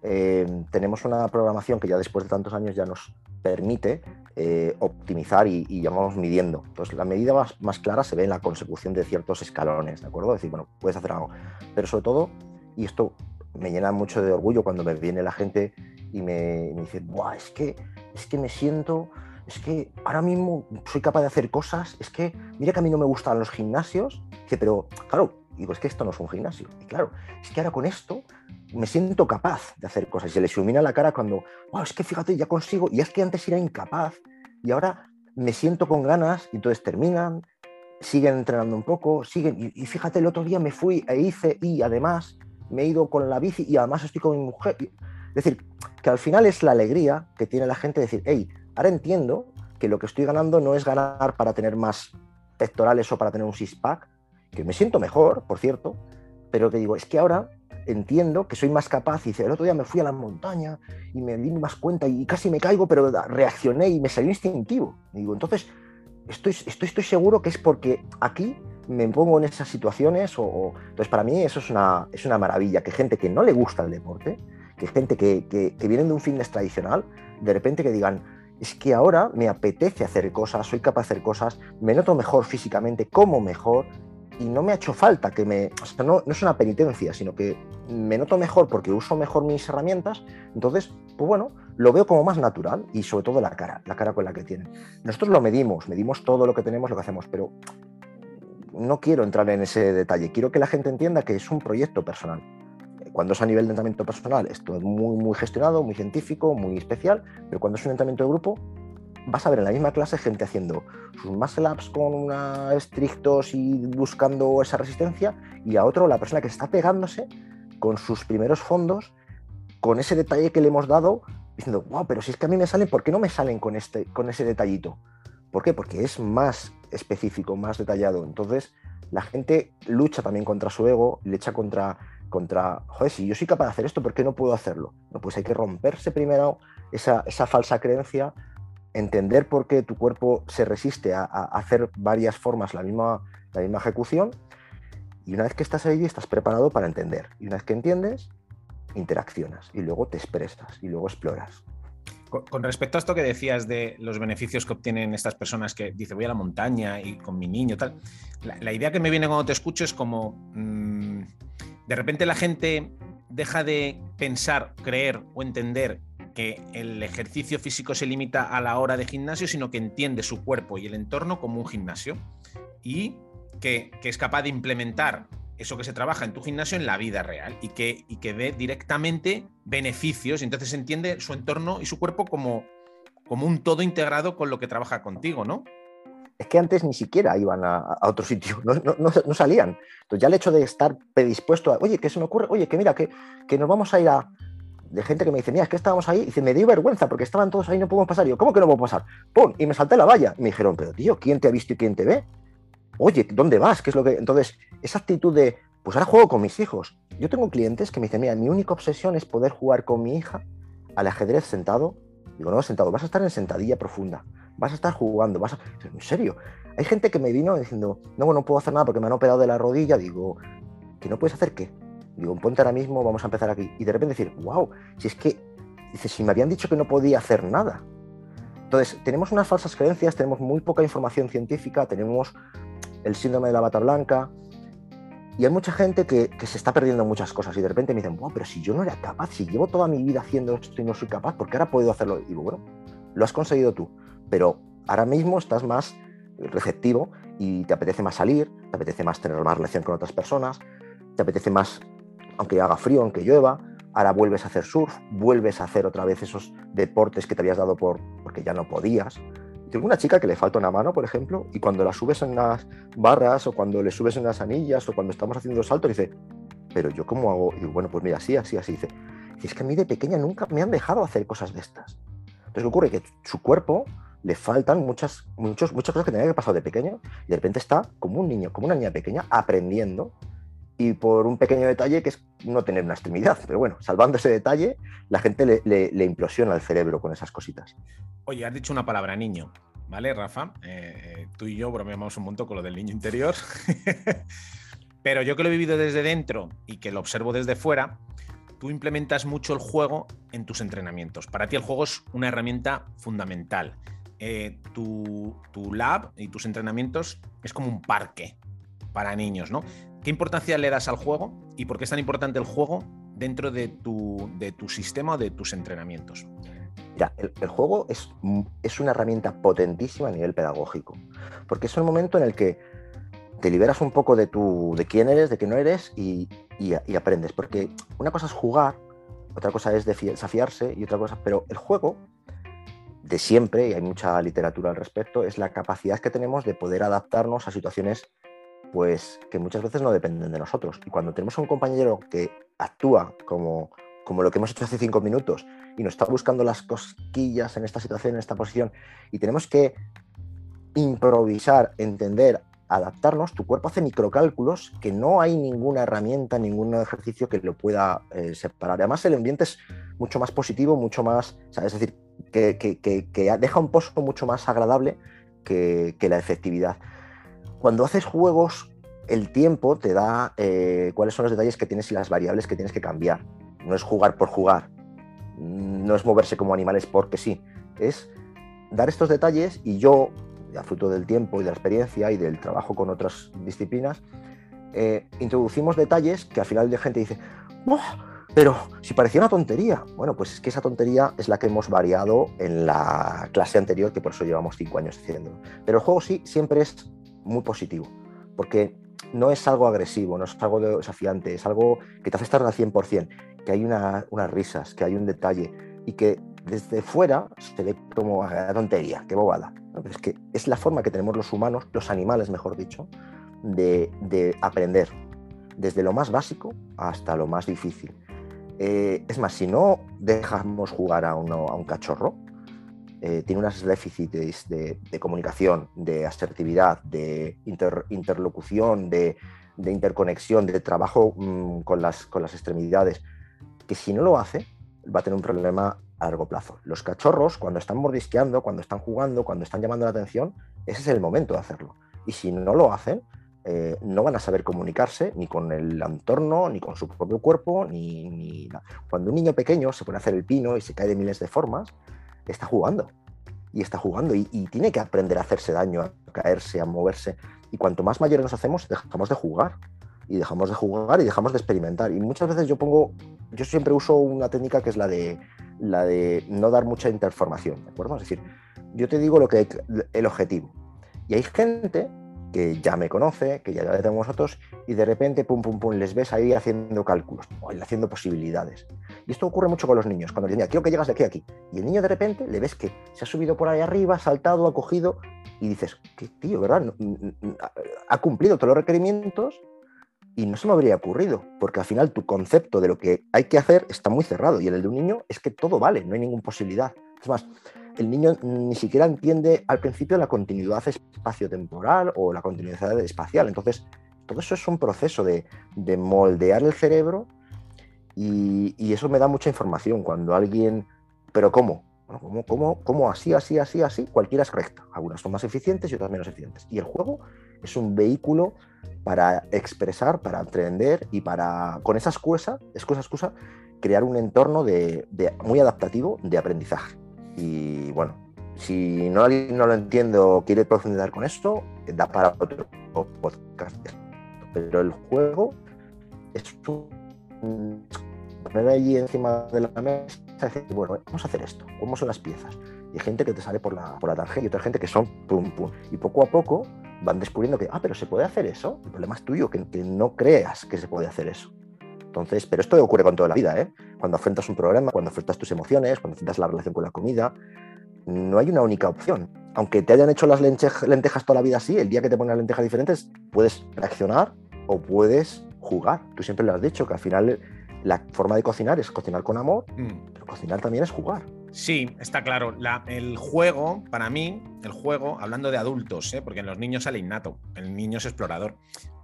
eh, tenemos una programación que ya después de tantos años ya nos permite eh, optimizar y, y, llamamos midiendo. Entonces, la medida más, más, clara se ve en la consecución de ciertos escalones, ¿de acuerdo? Es decir, bueno, puedes hacer algo. Pero sobre todo, y esto me llena mucho de orgullo cuando me viene la gente y me, dice, Buah, es que, es que me siento, es que ahora mismo soy capaz de hacer cosas, es que, mira que a mí no me gustan los gimnasios, dice, pero claro, digo, es que esto no es un gimnasio. Y claro, es que ahora con esto me siento capaz de hacer cosas. Y se les ilumina la cara cuando, wow, es que fíjate, ya consigo. Y es que antes era incapaz. Y ahora me siento con ganas. Y entonces terminan, siguen entrenando un poco, siguen. Y, fíjate, el otro día me fui e hice, y además me he ido con la bici y además estoy con mi mujer. Es decir, que al final es la alegría que tiene la gente de decir, hey, ahora entiendo que lo que estoy ganando no es ganar para tener más pectorales o para tener un six-pack, que me siento mejor, por cierto, pero que digo, es que ahora entiendo que soy más capaz. Y dice, el otro día me fui a la montaña y me di más cuenta y casi me caigo, pero reaccioné y me salió instintivo. Digo, entonces, estoy, estoy, seguro que es porque aquí me pongo en esas situaciones. Entonces, para mí eso es una, es una maravilla, que gente que no le gusta el deporte, que gente que, que, que vienen de un fitness tradicional, de repente que digan, es que ahora me apetece hacer cosas, soy capaz de hacer cosas, me noto mejor físicamente, como mejor, y no me ha hecho falta que me. O sea, no, no, es una penitencia, sino que me noto mejor porque uso mejor mis herramientas. Entonces, pues bueno, lo veo como más natural y sobre todo la cara, la cara con la que tiene. Nosotros lo medimos, medimos todo lo que tenemos, lo que hacemos, pero no quiero entrar en ese detalle. Quiero que la gente entienda que es un proyecto personal. Cuando es a nivel de entrenamiento personal, esto es muy, muy gestionado, muy científico, muy especial, pero cuando es un entrenamiento de grupo, vas a ver en la misma clase gente haciendo sus muscle ups con una estrictos y buscando esa resistencia y a otro la persona que está pegándose con sus primeros fondos, con ese detalle que le hemos dado, diciendo, wow, pero si es que a mí me salen, ¿por qué no me salen con, este, con ese detallito? ¿Por qué? Porque es más específico, más detallado. Entonces, la gente lucha también contra su ego, le echa contra, contra, joder, si yo soy capaz de hacer esto, ¿por qué no puedo hacerlo? No, pues hay que romperse primero esa, falsa creencia entender por qué tu cuerpo se resiste a, hacer varias formas la misma, ejecución. Y una vez que estás ahí, estás preparado para entender. Y una vez que entiendes, interaccionas y luego te expresas y luego exploras. Con, respecto a esto que decías de los beneficios que obtienen estas personas que dice voy a la montaña y con mi niño tal, la, idea que me viene cuando te escucho es como mmm, de repente la gente deja de pensar, creer o entender que el ejercicio físico se limita a la hora de gimnasio, sino que entiende su cuerpo y el entorno como un gimnasio y que, es capaz de implementar eso que se trabaja en tu gimnasio en la vida real y que, y que ve directamente beneficios, y entonces entiende su entorno y su cuerpo como, como un todo integrado con lo que trabaja contigo, ¿no? Es que antes ni siquiera iban a, a otro sitio, no, no, no, salían. Entonces ya el hecho de estar predispuesto a, oye, ¿qué se me ocurre? Oye, que mira, que, que nos vamos a ir a, de gente que me dice, mira, es que estábamos ahí, y dice, me dio vergüenza porque estaban todos ahí, no podemos pasar. Yo, ¿cómo que no puedo pasar? ¡Pum! Y me salté la valla. Me dijeron, pero tío, ¿quién te ha visto y quién te ve? Oye, ¿dónde vas? ¿Qué es lo que.? Entonces, esa actitud de Pues ahora juego con mis hijos. Yo tengo clientes que me dicen, mira, mi única obsesión es poder jugar con mi hija al ajedrez sentado. Digo, no, sentado, vas a estar en sentadilla profunda, vas a estar jugando, vas a... En serio, hay gente que me vino diciendo, no, no puedo hacer nada porque me han operado de la rodilla. Digo, ¿que no puedes hacer qué? Digo, ponte ahora mismo, vamos a empezar aquí. Y de repente decir, wow, si es que, dice, si me habían dicho que no podía hacer nada. Entonces, tenemos unas falsas creencias, tenemos muy poca información científica, tenemos el síndrome de la bata blanca, y hay mucha gente que, se está perdiendo muchas cosas y de repente me dicen, wow, pero si yo no era capaz, si llevo toda mi vida haciendo esto y no soy capaz, ¿por qué ahora puedo hacerlo? Y digo, bueno, lo has conseguido tú, pero ahora mismo estás más receptivo y te apetece más salir, te apetece más tener más relación con otras personas, te apetece más, aunque haga frío, aunque llueva, ahora vuelves a hacer surf, vuelves a hacer otra vez esos deportes que te habías dado por, porque ya no podías. Tengo una chica que le falta una mano, por ejemplo, y cuando la subes en las barras o cuando le subes en las anillas o cuando estamos haciendo saltos, dice, pero yo cómo hago, y bueno, pues mira, así, así, así, dice, es que a mí de pequeña nunca me han dejado hacer cosas de estas. Entonces, ¿qué ocurre? Que su cuerpo le faltan muchas, muchos, muchas cosas que tenía que pasar de pequeño y de repente está como un niño, como una niña pequeña, aprendiendo y por un pequeño detalle que es no tener una extremidad. Pero bueno, salvando ese detalle, la gente le, implosiona el cerebro con esas cositas. Oye, has dicho una palabra niño, ¿vale, Rafa? Eh, eh, tú y yo bromeamos un montón con lo del niño interior. Pero yo que lo he vivido desde dentro y que lo observo desde fuera, tú implementas mucho el juego en tus entrenamientos. Para ti el juego es una herramienta fundamental. Eh, tu, tu, lab y tus entrenamientos es como un parque para niños, ¿no? ¿Qué importancia le das al juego y por qué es tan importante el juego dentro de tu, de tu sistema o de tus entrenamientos? Mira, el, juego es, es, una herramienta potentísima a nivel pedagógico, porque es un momento en el que te liberas un poco de, tu, de quién eres, de quién no eres y, y, aprendes, porque una cosa es jugar, otra cosa es desafiarse y otra cosa, pero el juego de siempre, y hay mucha literatura al respecto, es la capacidad que tenemos de poder adaptarnos a situaciones pues que muchas veces no dependen de nosotros. Y cuando tenemos a un compañero que actúa como, como lo que hemos hecho hace cinco minutos y nos está buscando las cosquillas en esta situación, en esta posición, y tenemos que improvisar, entender, adaptarnos, tu cuerpo hace microcálculos que no hay ninguna herramienta, ningún ejercicio que lo pueda eh, separar. Además, el ambiente es mucho más positivo, mucho más, es decir, que, deja un pozo mucho más agradable que la efectividad. Cuando haces juegos, el tiempo te da eh, cuáles son los detalles que tienes y las variables que tienes que cambiar. No es jugar por jugar, no es moverse como animales porque sí, es dar estos detalles y yo, a fruto del tiempo y de la experiencia y del trabajo con otras disciplinas, eh, introducimos detalles que al final la gente dice, pero si parecía una tontería. Bueno, pues es que esa tontería es la que hemos variado en la clase anterior, que por eso llevamos cinco años haciendo. Pero el juego sí siempre es muy positivo, porque no es algo agresivo, no es algo desafiante, es algo que te hace estar al 100%, que hay unas risas, que hay un detalle y que desde fuera se ve como a tontería, qué bobada. Es que es la forma que tenemos los humanos, los animales mejor dicho, de, aprender, desde lo más básico hasta lo más difícil. Eh, es más, si no dejamos jugar a, uno, a un cachorro, eh, tiene unos déficits de, comunicación, de asertividad, de interlocución, de, interconexión, de trabajo mm, con, las, con las extremidades, que si no lo hace, va a tener un problema a largo plazo. Los cachorros, cuando están mordisqueando, cuando están jugando, cuando están llamando la atención, ese es el momento de hacerlo. Y si no lo hacen, eh, no van a saber comunicarse ni con el entorno, ni con su propio cuerpo, ni, ni, Cuando un niño pequeño se pone a hacer el pino y se cae de miles de formas, está jugando. Y está jugando y, tiene que aprender a hacerse daño, a caerse, a moverse. Y cuanto más mayores nos hacemos, dejamos de jugar. Y dejamos de jugar y dejamos de experimentar. Y muchas veces yo pongo, yo siempre uso una técnica que es la de, la de no dar mucha interformación, ¿de acuerdo? Es decir, yo te digo lo que el objetivo. Y hay gente que ya me conoce, que ya le tenemos nosotros, y de repente, pum, pum, pum, les ves ahí haciendo cálculos, haciendo posibilidades. Y esto ocurre mucho con los niños, cuando les dicen, quiero que llegas de aquí a aquí. Y el niño de repente le ves que se ha subido por ahí arriba, saltado, ha cogido, y dices, qué tío, ¿verdad? Ha cumplido todos los requerimientos y no se me habría ocurrido, porque al final tu concepto de lo que hay que hacer está muy cerrado, y el de un niño es que todo vale, no hay ninguna posibilidad. Es más, el niño ni siquiera entiende al principio la continuidad espacio-temporal o la continuidad espacial. Entonces, todo eso es un proceso de, moldear el cerebro y, eso me da mucha información. Cuando alguien, pero ¿cómo? ¿cómo, cómo, así, así, así, así? Cualquiera es correcta. Algunas son más eficientes y otras menos eficientes. Y el juego es un vehículo para expresar, para aprender y para, con esa excusa, excusa, excusa crear un entorno de, muy adaptativo de aprendizaje. Y bueno, si no no lo entiende o quiere profundizar con esto, da para otro podcast. Pero el juego es poner allí encima de la mesa y bueno, vamos a hacer esto, cómo son las piezas. Y hay gente que te sale por la, por la tarjeta y otra gente que son pum pum. Y poco a poco van descubriendo que, ah, pero se puede hacer eso. El problema es tuyo, que, que no creas que se puede hacer eso. Entonces, pero esto ocurre con toda la vida, ¿eh? Cuando afrontas un problema, cuando afrontas tus emociones, cuando afrontas la relación con la comida, no hay una única opción. Aunque te hayan hecho las lentejas toda la vida así, el día que te ponen lentejas diferentes, puedes reaccionar o puedes jugar. Tú siempre lo has dicho, que al final la forma de cocinar es cocinar con amor, mm. pero cocinar también es jugar. Sí, está claro. el juego, para mí, el juego, hablando de adultos, ¿eh? porque en los niños sale innato, el niño es explorador.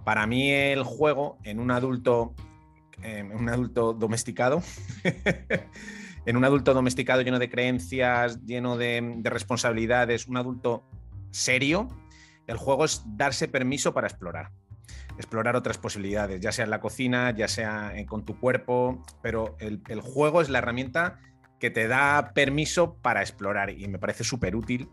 Para mí el juego en un adulto, en un adulto domesticado, en un adulto domesticado lleno de creencias, lleno de, responsabilidades, un adulto serio, el juego es darse permiso para explorar. Explorar otras posibilidades, ya sea en la cocina, ya sea eh, con tu cuerpo, pero el, juego es la herramienta que te da permiso para explorar y me parece súper útil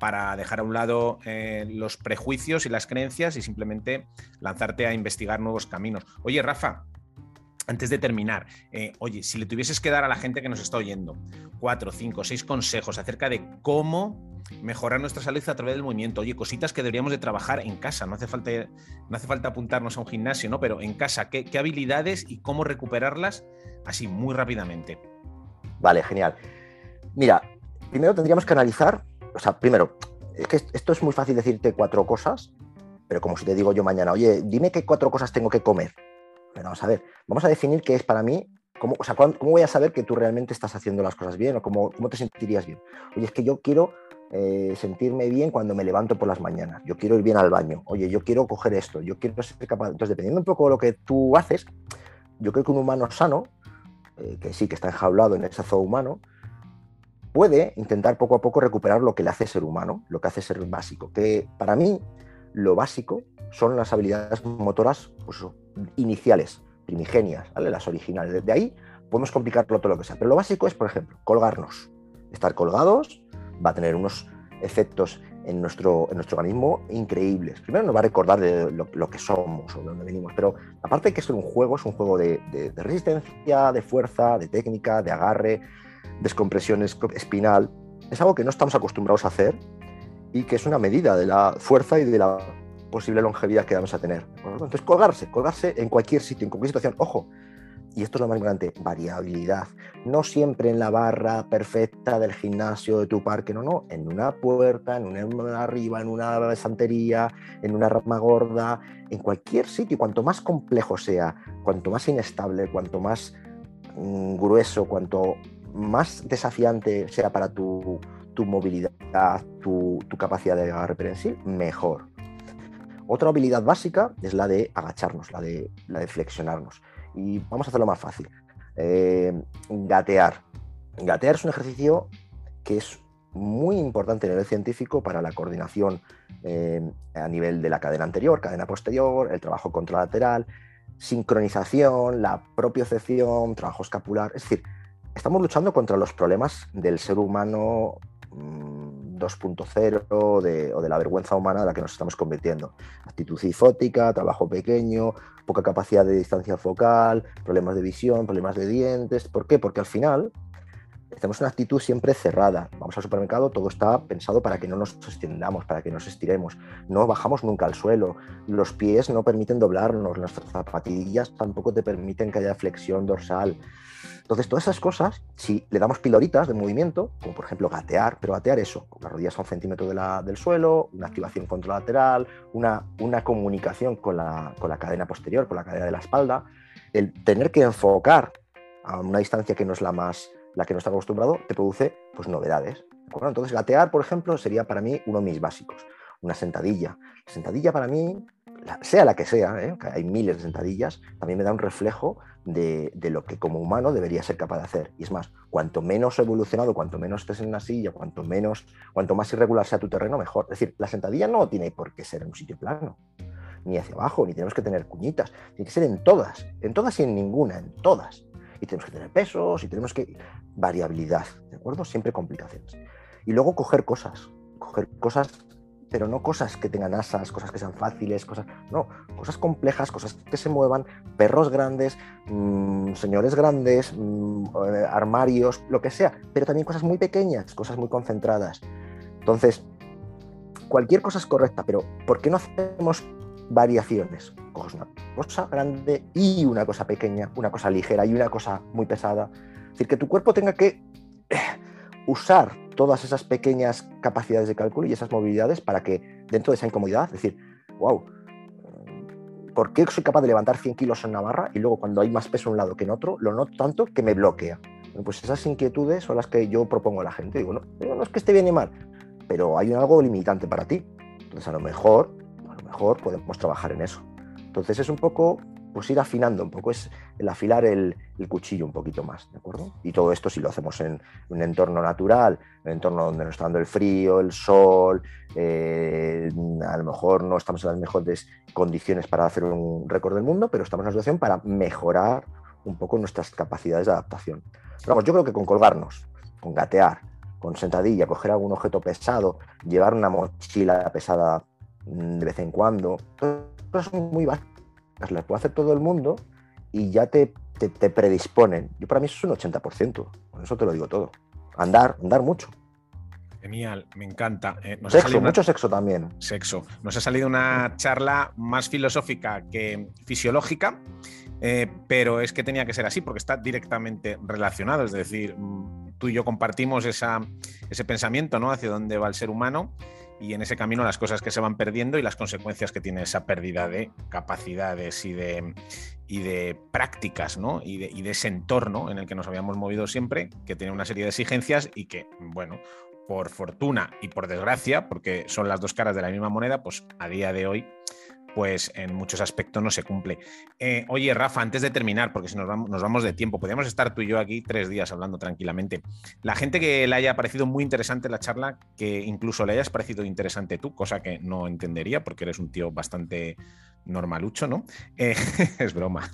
para dejar a un lado eh, los prejuicios y las creencias y simplemente lanzarte a investigar nuevos caminos. Oye, Rafa, antes de terminar, eh, oye, si le tuvieses que dar a la gente que nos está oyendo cuatro, cinco, seis consejos acerca de cómo mejorar nuestra salud a través del movimiento, oye, cositas que deberíamos de trabajar en casa, no hace falta, no hace falta apuntarnos a un gimnasio, ¿no? Pero en casa, ¿qué, habilidades y cómo recuperarlas así muy rápidamente? Vale, genial. Mira, primero tendríamos que analizar, o sea, primero, es que esto es muy fácil decirte cuatro cosas, pero como si te digo yo mañana, oye, dime qué cuatro cosas tengo que comer pero vamos a ver, vamos a definir qué es para mí, cómo, o sea, cómo voy a saber que tú realmente estás haciendo las cosas bien o cómo, cómo te sentirías bien. Oye, es que yo quiero eh, sentirme bien cuando me levanto por las mañanas, yo quiero ir bien al baño, oye, yo quiero coger esto, yo quiero ser capaz. Entonces, dependiendo un poco de lo que tú haces, yo creo que un humano sano, eh, que sí, que está enjaulado en ese zoo humano, puede intentar poco a poco recuperar lo que le hace ser humano, lo que hace ser básico. Que para mí, lo básico son las habilidades motoras pues, iniciales, primigenias, las originales. De ahí podemos complicarlo todo lo que sea. Pero lo básico es, por ejemplo, colgarnos. Estar colgados va a tener unos efectos en nuestro, nuestro organismo increíbles. Primero nos va a recordar de lo, que somos o de dónde venimos, pero aparte de que es un juego, es un juego de, de, resistencia, de fuerza, de técnica, de agarre, descompresión espinal. Es algo que no estamos acostumbrados a hacer y que es una medida de la fuerza y de la posible longevidad que vamos a tener. Entonces, colgarse, colgarse en cualquier sitio, en cualquier situación. Ojo, y esto es lo más importante, variabilidad. No siempre en la barra perfecta del gimnasio de tu parque, no, no, en una puerta, en una arriba, en una santería, en una rama gorda, en cualquier sitio. Cuanto más complejo sea, cuanto más inestable, cuanto más mm, grueso, cuanto más desafiante sea para tu, movilidad, tu, tu, capacidad de agarre mejor. Otra habilidad básica es la de agacharnos, la de, la de flexionarnos. Y vamos a hacerlo más fácil. Eh, gatear. Gatear es un ejercicio que es muy importante a nivel científico para la coordinación eh, a nivel de la cadena anterior, cadena posterior, el trabajo contralateral, sincronización, la propiocepción, trabajo escapular. Es decir, estamos luchando contra los problemas del ser humano mm, 2.0 o de la vergüenza humana a la que nos estamos convirtiendo. Actitud cifótica, trabajo pequeño, poca capacidad de distancia focal, problemas de visión, problemas de dientes. ¿Por qué? Porque al final tenemos una actitud siempre cerrada. Vamos al supermercado, todo está pensado para que no nos extendamos, para que nos estiremos. No bajamos nunca al suelo. Los pies no permiten doblarnos, nuestras zapatillas tampoco te permiten que haya flexión dorsal. Entonces, todas esas cosas, si le damos piloritas de movimiento, como por ejemplo gatear, pero gatear eso, con las rodillas a un centímetro del suelo, una activación contralateral, una, una comunicación con la, con la cadena posterior, con la cadena de la espalda, el tener que enfocar a una distancia que no es la más la que no está acostumbrado, te produce pues novedades. Entonces, gatear, por ejemplo, sería para mí uno de mis básicos. una sentadilla. La sentadilla para mí, sea la que sea, ¿eh? hay miles de sentadillas, también me da un reflejo de, lo que como humano debería ser capaz de hacer. Y es más, cuanto menos evolucionado, cuanto menos estés en una silla, cuanto, menos, cuanto más irregular sea tu terreno, mejor. Es decir, la sentadilla no tiene por qué ser en un sitio plano, ni hacia abajo, ni tenemos que tener cuñitas, tiene que ser en todas, en todas y en ninguna, en todas. Y tenemos que tener pesos, y tenemos que... variabilidad, ¿de acuerdo? Siempre complicaciones. Y luego coger cosas, coger cosas pero no cosas que tengan asas, cosas que sean fáciles, cosas, no, cosas complejas, cosas que se muevan, perros grandes, mm, señores grandes, mm, eh, armarios, lo que sea, pero también cosas muy pequeñas, cosas muy concentradas. Entonces, cualquier cosa es correcta, pero ¿por qué no hacemos variaciones? Una cosa grande y una cosa pequeña, una cosa ligera y una cosa muy pesada. Es decir, que tu cuerpo tenga que usar todas esas pequeñas capacidades de cálculo y esas movilidades para que dentro de esa incomodidad, decir, wow, ¿por qué soy capaz de levantar 100 kilos en una barra y luego cuando hay más peso en un lado que en otro, lo noto tanto que me bloquea? pues esas inquietudes son las que yo propongo a la gente. Digo, no, no es que esté bien ni mal, pero hay algo limitante para ti. Entonces, a lo mejor, mejor podemos trabajar en eso. Entonces, es un poco pues ir afinando un poco, es el afilar el, cuchillo un poquito más, ¿de acuerdo? Y todo esto si lo hacemos en un entorno natural, un entorno donde nos está dando el frío, el sol, eh, a lo mejor no estamos en las mejores condiciones para hacer un récord del mundo, pero estamos en una situación para mejorar un poco nuestras capacidades de adaptación. vamos, yo creo que con colgarnos, con gatear, con sentadilla, coger algún objeto pesado, llevar una mochila pesada de vez en cuando, todo son muy básicas las puede hacer todo el mundo y ya te, te, predisponen. Yo para mí eso es un 80%, con eso te lo digo todo. Andar, andar mucho. Genial, me encanta. Eh, sexo, mucho sexo también. Sexo. Nos ha salido una charla más filosófica que fisiológica, eh, pero es que tenía que ser así porque está directamente relacionado. Es decir, mm, tú y yo compartimos esa, ese pensamiento ¿no? hacia dónde va el ser humano y en ese camino las cosas que se van perdiendo y las consecuencias que tiene esa pérdida de capacidades y de, y de prácticas, ¿no? Y de, y de ese entorno en el que nos habíamos movido siempre, que tiene una serie de exigencias y que, bueno, por fortuna y por desgracia, porque son las dos caras de la misma moneda, pues a día de hoy pues en muchos aspectos no se cumple. Eh, oye, Rafa, antes de terminar, porque si nos vamos, nos vamos de tiempo, podríamos estar tú y yo aquí tres días hablando tranquilamente. La gente que le haya parecido muy interesante la charla, que incluso le hayas parecido interesante tú, cosa que no entendería porque eres un tío bastante normalucho, ¿no? Eh, es broma.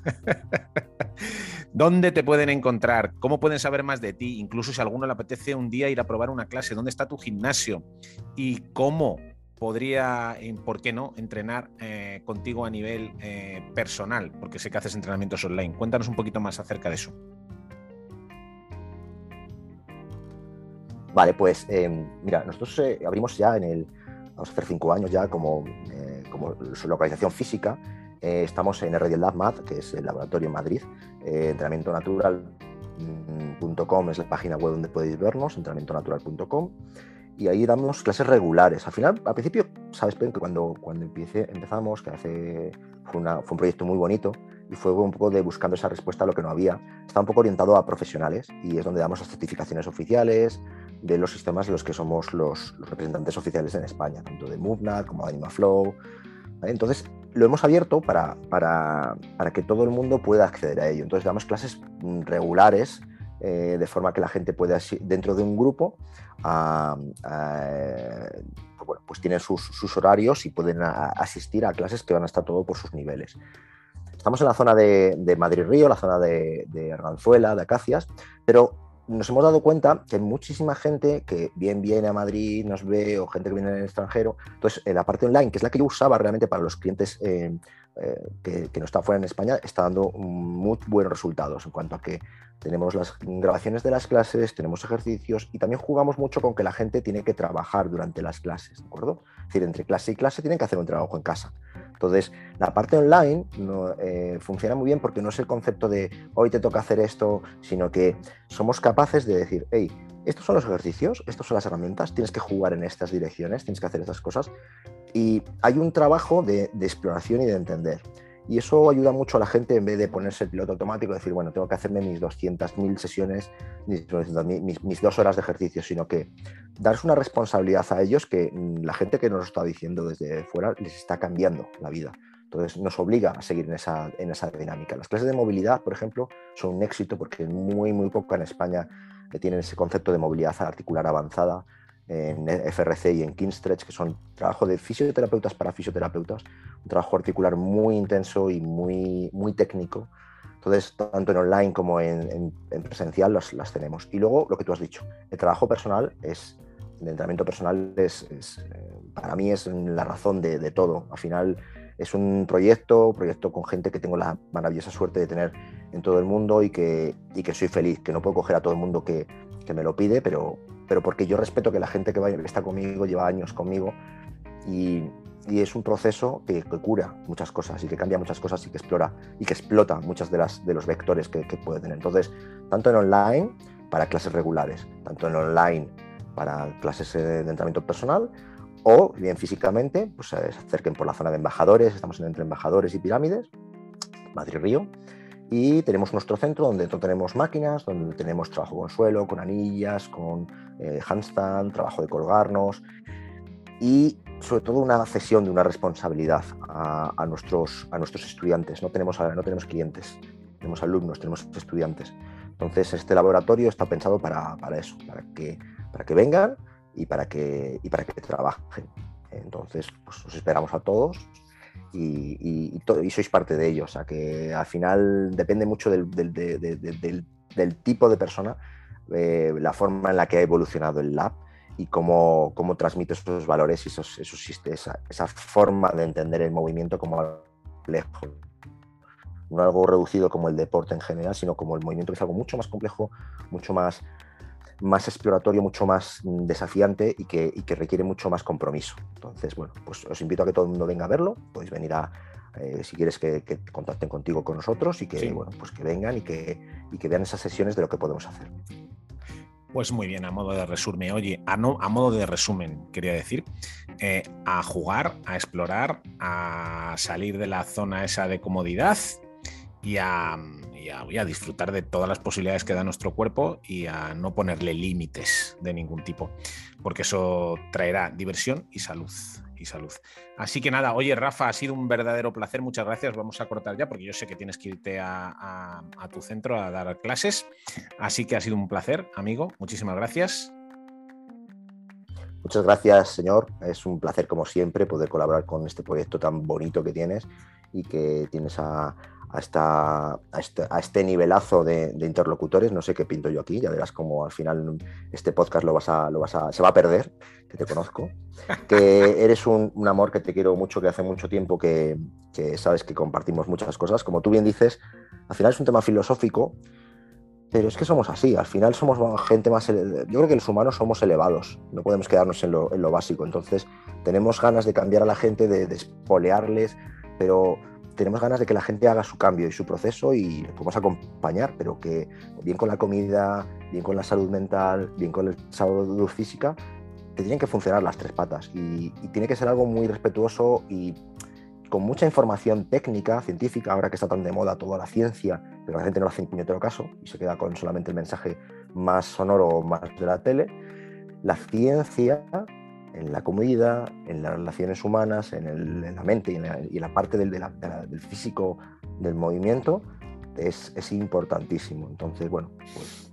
¿Dónde te pueden encontrar? ¿Cómo pueden saber más de ti? Incluso si alguno le apetece un día ir a probar una clase, ¿dónde está tu gimnasio? ¿Y cómo podría, ¿por qué no?, entrenar eh, contigo a nivel eh, personal, porque sé que haces entrenamientos online. Cuéntanos un poquito más acerca de eso. Vale, pues mira, nosotros eh, abrimos ya en el, vamos a hacer cinco años ya como, como su localización física. estamos en RD Lab Math, que es el laboratorio en Madrid, entrenamiento natural.com es la página web donde podéis vernos, entrenamientonatural.com y ahí damos clases regulares. Al final, al principio, sabes que cuando, cuando empiece, empezamos, que hace, fue, una, fue un proyecto muy bonito y fue un poco de buscando esa respuesta a lo que no había. Está un poco orientado a profesionales y es donde damos las certificaciones oficiales de los sistemas de los que somos los, representantes oficiales en España, tanto de MoveNat como de AnimaFlow. Entonces, lo hemos abierto para, para, para que todo el mundo pueda acceder a ello. Entonces, damos clases regulares eh, de forma que la gente pueda, dentro de un grupo, pues, pues tienen sus, horarios y pueden asistir a clases que van a estar todo por sus niveles. Estamos en la zona de, Madrid-Río, la zona de, Arganzuela, de Acacias, pero nos hemos dado cuenta que hay muchísima gente que bien viene a Madrid, nos ve, o gente que viene del extranjero. Entonces, en la parte online, que es la que yo usaba realmente para los clientes eh, eh, que, no están fuera en España, está dando muy buenos resultados en cuanto a que tenemos las grabaciones de las clases, tenemos ejercicios y también jugamos mucho con que la gente tiene que trabajar durante las clases, ¿de acuerdo? Es decir, entre clase y clase tienen que hacer un trabajo en casa. Entonces, la parte online eh, funciona muy bien porque no es el concepto de hoy te toca hacer esto, sino que somos capaces de decir, hey, estos son los ejercicios, estas son las herramientas, tienes que jugar en estas direcciones, tienes que hacer estas cosas. Y hay un trabajo de, exploración y de entender. Y eso ayuda mucho a la gente en vez de ponerse el piloto automático, decir, bueno, tengo que hacerme mis 200.000 sesiones, mis, mis, dos horas de ejercicio, sino que darles una responsabilidad a ellos que mm, la gente que nos está diciendo desde fuera les está cambiando la vida. Entonces nos obliga a seguir en esa, en esa dinámica. Las clases de movilidad, por ejemplo, son un éxito porque muy, muy poco en España tienen ese concepto de movilidad articular avanzada en FRC y en Kingstretch, que son trabajo de fisioterapeutas para fisioterapeutas, un trabajo articular muy intenso y muy, muy técnico. Entonces, tanto en online como en, presencial las, las, tenemos. Y luego, lo que tú has dicho, el trabajo personal es, el entrenamiento personal es, eh, para mí es la razón de, de, todo. Al final es un proyecto, proyecto con gente que tengo la maravillosa suerte de tener en todo el mundo y que, y que soy feliz, que no puedo coger a todo el mundo que, que me lo pide, pero, pero porque yo respeto que la gente que, que está conmigo lleva años conmigo y, es un proceso que, cura muchas cosas y que cambia muchas cosas y que explora y que explota muchas de, las, de los vectores que, puede tener. Entonces, tanto en online para clases regulares, tanto en online para clases de entrenamiento personal o bien físicamente, pues se acerquen por la zona de embajadores, estamos en entre embajadores y pirámides, Madrid-Río, y tenemos nuestro centro donde tenemos máquinas, donde tenemos trabajo con suelo, con anillas, con eh, handstand, trabajo de colgarnos y sobre todo una cesión de una responsabilidad a, nuestros, a nuestros estudiantes. No tenemos, no tenemos clientes, tenemos alumnos, tenemos estudiantes. Entonces este laboratorio está pensado para, para eso, para que, para que vengan y para que, y para que trabajen. Entonces pues, os esperamos a todos y, y, sois parte de ello. O sea que al final depende mucho del, tipo de persona, eh, la forma en la que ha evolucionado el lab y cómo, cómo transmite esos valores y esos, esa, esa, forma de entender el movimiento como lejos. No algo reducido como el deporte en general, sino como el movimiento que es algo mucho más complejo, mucho más más exploratorio, mucho más mm, desafiante y que, que, requiere mucho más compromiso. Entonces, bueno, pues os invito a que todo el mundo venga a verlo, podéis venir a, eh, si quieres que, contacten contigo con nosotros y que, bueno, pues que vengan y que, y que vean esas sesiones de lo que podemos hacer. Pues muy bien, a modo de resumen, oye, a, no, a modo de resumen, quería decir, eh, a jugar, a explorar, a salir de la zona esa de comodidad y a, y a, disfrutar de todas las posibilidades que da nuestro cuerpo y a no ponerle límites de ningún tipo, porque eso traerá diversión y salud. Y salud. Así que nada, oye Rafa, ha sido un verdadero placer, muchas gracias. Vamos a cortar ya porque yo sé que tienes que irte a, a tu centro a dar clases. Así que ha sido un placer, amigo. Muchísimas gracias. Muchas gracias, señor. Es un placer, como siempre, poder colaborar con este proyecto tan bonito que tienes y que tienes a, a, a, este, nivelazo de, interlocutores. No sé qué pinto yo aquí, ya verás cómo al final este podcast lo vas a, lo vas a, se va a perder, que te conozco. Que eres un, amor que te quiero mucho, que hace mucho tiempo que, sabes que compartimos muchas cosas. Como tú bien dices, al final es un tema filosófico, pero es que somos así, al final somos gente más... Yo creo que los humanos somos elevados, no podemos quedarnos en lo, en lo básico, entonces tenemos ganas de cambiar a la gente, de, de espolearles, pero tenemos ganas de que la gente haga su cambio y su proceso y les podemos acompañar, pero que bien con la comida, bien con la salud mental, bien con la salud física, te tienen que funcionar las tres patas y, tiene que ser algo muy respetuoso y con mucha información técnica, científica, ahora que está tan de moda toda la ciencia, pero la gente no hace un puñetero caso y se queda con solamente el mensaje más sonoro o más de la tele. La ciencia en la comida, en las relaciones humanas, en, la mente y en la, parte del, del, físico del movimiento, es, es, importantísimo. Entonces, bueno, pues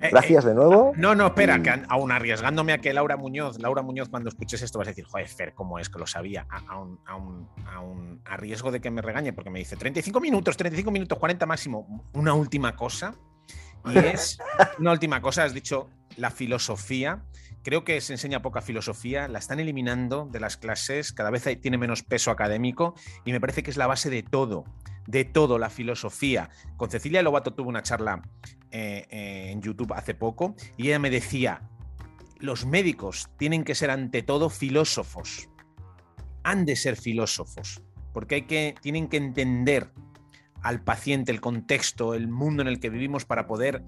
eh, Gracias de nuevo. No, no, espera, que aún arriesgándome a que Laura Muñoz, Laura Muñoz, cuando escuches esto vas a decir, joder, Fer, ¿cómo es que lo sabía? A, un, a, riesgo de que me regañe, porque me dice 35 minutos, 35 minutos, 40 máximo. Una última cosa, y es una última cosa, has dicho la filosofía. Creo que se enseña poca filosofía, la están eliminando de las clases, cada vez tiene menos peso académico y me parece que es la base de todo, de todo, la filosofía. Con Cecilia Lobato tuvo una charla eh, eh, en YouTube hace poco y ella me decía, los médicos tienen que ser ante todo filósofos, han de ser filósofos, porque hay que, tienen que entender al paciente, el contexto, el mundo en el que vivimos para poder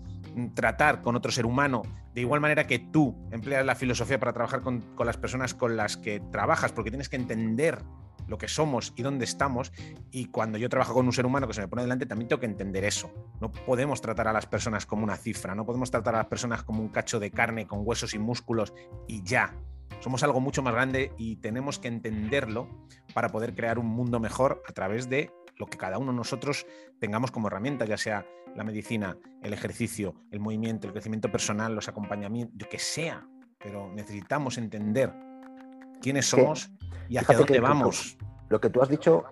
tratar con otro ser humano, de igual manera que tú empleas la filosofía para trabajar con, las personas con las que trabajas, porque tienes que entender lo que somos y dónde estamos. Y cuando yo trabajo con un ser humano que se me pone delante, también tengo que entender eso. No podemos tratar a las personas como una cifra, no podemos tratar a las personas como un cacho de carne con huesos y músculos y ya. Somos algo mucho más grande y tenemos que entenderlo para poder crear un mundo mejor a través de lo que cada uno de nosotros tengamos como herramienta, ya sea la medicina, el ejercicio, el movimiento, el crecimiento personal, los acompañamientos, lo que sea. Pero necesitamos entender quiénes somos y hacia dónde vamos. Lo que tú has dicho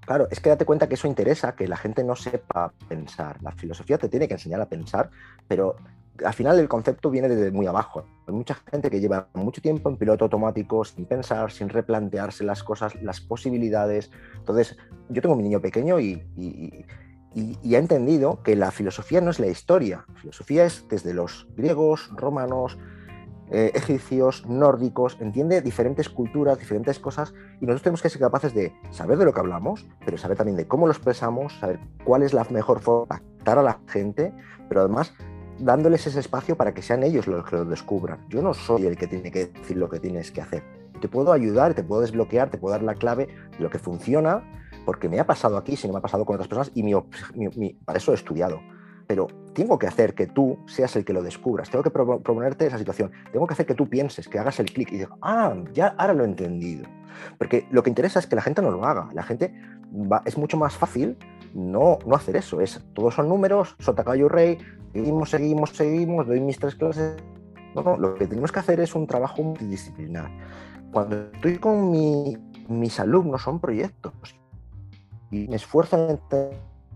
Claro, es que date cuenta que eso interesa, que la gente no sepa pensar. La filosofía te tiene que enseñar a pensar, pero al final el concepto viene desde muy abajo. Hay mucha gente que lleva mucho tiempo en piloto automático, sin pensar, sin replantearse las cosas, las posibilidades. Entonces, yo tengo un niño pequeño y, y, y, ha entendido que la filosofía no es la historia. La filosofía es desde los griegos, romanos, eh, egipcios, nórdicos, entiende diferentes culturas, diferentes cosas, y nosotros tenemos que ser capaces de saber de lo que hablamos, pero saber también de cómo lo expresamos, saber cuál es la mejor forma de captar a la gente, pero además dándoles ese espacio para que sean ellos los que lo descubran. Yo no soy el que tiene que decir lo que tienes que hacer. Te puedo ayudar, te puedo desbloquear, te puedo dar la clave de lo que funciona, porque me ha pasado aquí, si no me ha pasado con otras personas, y para eso he estudiado. Pero tengo que hacer que tú seas el que lo descubras, tengo que proponerte esa situación, tengo que hacer que tú pienses, que hagas el clic y digas, ah, ya ahora lo he entendido. Porque lo que interesa es que la gente no lo haga, la gente es mucho más fácil no, no hacer eso, es todos son números, sota caballo rey, seguimos, seguimos, seguimos, doy mis tres clases. Lo que tenemos que hacer es un trabajo multidisciplinar. Cuando estoy con mis alumnos son proyectos y me esfuerzo en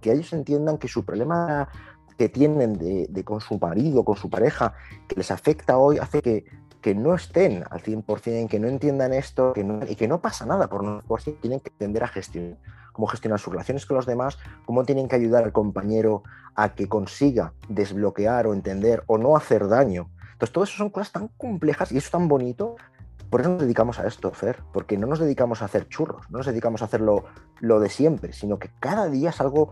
que ellos entiendan que su problema que tienen de, con su marido, con su pareja, que les afecta hoy, hace que, que no estén al 100%, que no entiendan esto y que no pasa nada por no por tienen que aprender a gestionar, cómo gestionar sus relaciones con los demás, cómo tienen que ayudar al compañero a que consiga desbloquear o entender o no hacer daño. Entonces, todo eso son cosas tan complejas y eso es tan bonito. Por eso nos dedicamos a esto, Fer, porque no nos dedicamos a hacer churros, no nos dedicamos a hacer lo, lo de siempre, sino que cada día es algo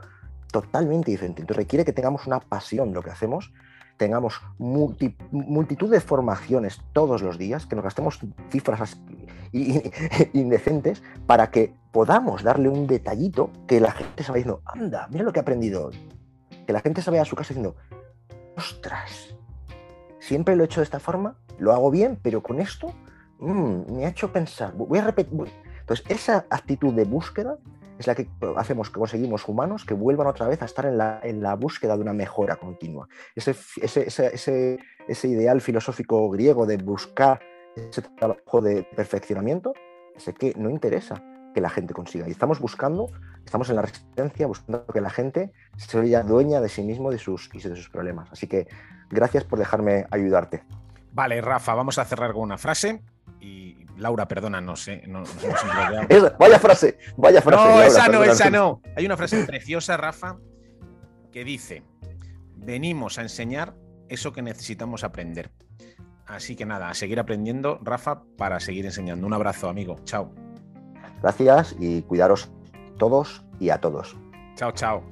totalmente diferente. Entonces requiere que tengamos una pasión lo que hacemos, tengamos multitud de formaciones todos los días, que nos gastemos cifras indecentes para que podamos darle un detallito que la gente se vaya diciendo, anda, mira lo que he aprendido hoy. Que la gente se vaya a su casa diciendo, ostras, siempre lo he hecho de esta forma, lo hago bien, pero con esto mm, me ha hecho pensar. Voy a repetir. Entonces, esa actitud de búsqueda es la que hacemos que conseguimos humanos que vuelvan otra vez a estar en la, en la búsqueda de una mejora continua. Ese, ese, ese, ese, ideal filosófico griego de buscar ese trabajo de perfeccionamiento, ese que no interesa que la gente consiga. Y estamos buscando, estamos en la resistencia, buscando que la gente sea dueña de sí mismo de sus, y de sus problemas. Así que gracias por dejarme ayudarte. Vale, Rafa, vamos a cerrar con una frase y Laura, perdona, no sé. No, vaya frase, vaya frase. No, esa no, esa no. Hay una frase preciosa, Rafa, que dice: Venimos a enseñar eso que necesitamos aprender. Así que nada, a seguir aprendiendo, Rafa, para seguir enseñando. Un abrazo, amigo. Chao. Gracias y cuidaros todos y a todos. Chao, chao.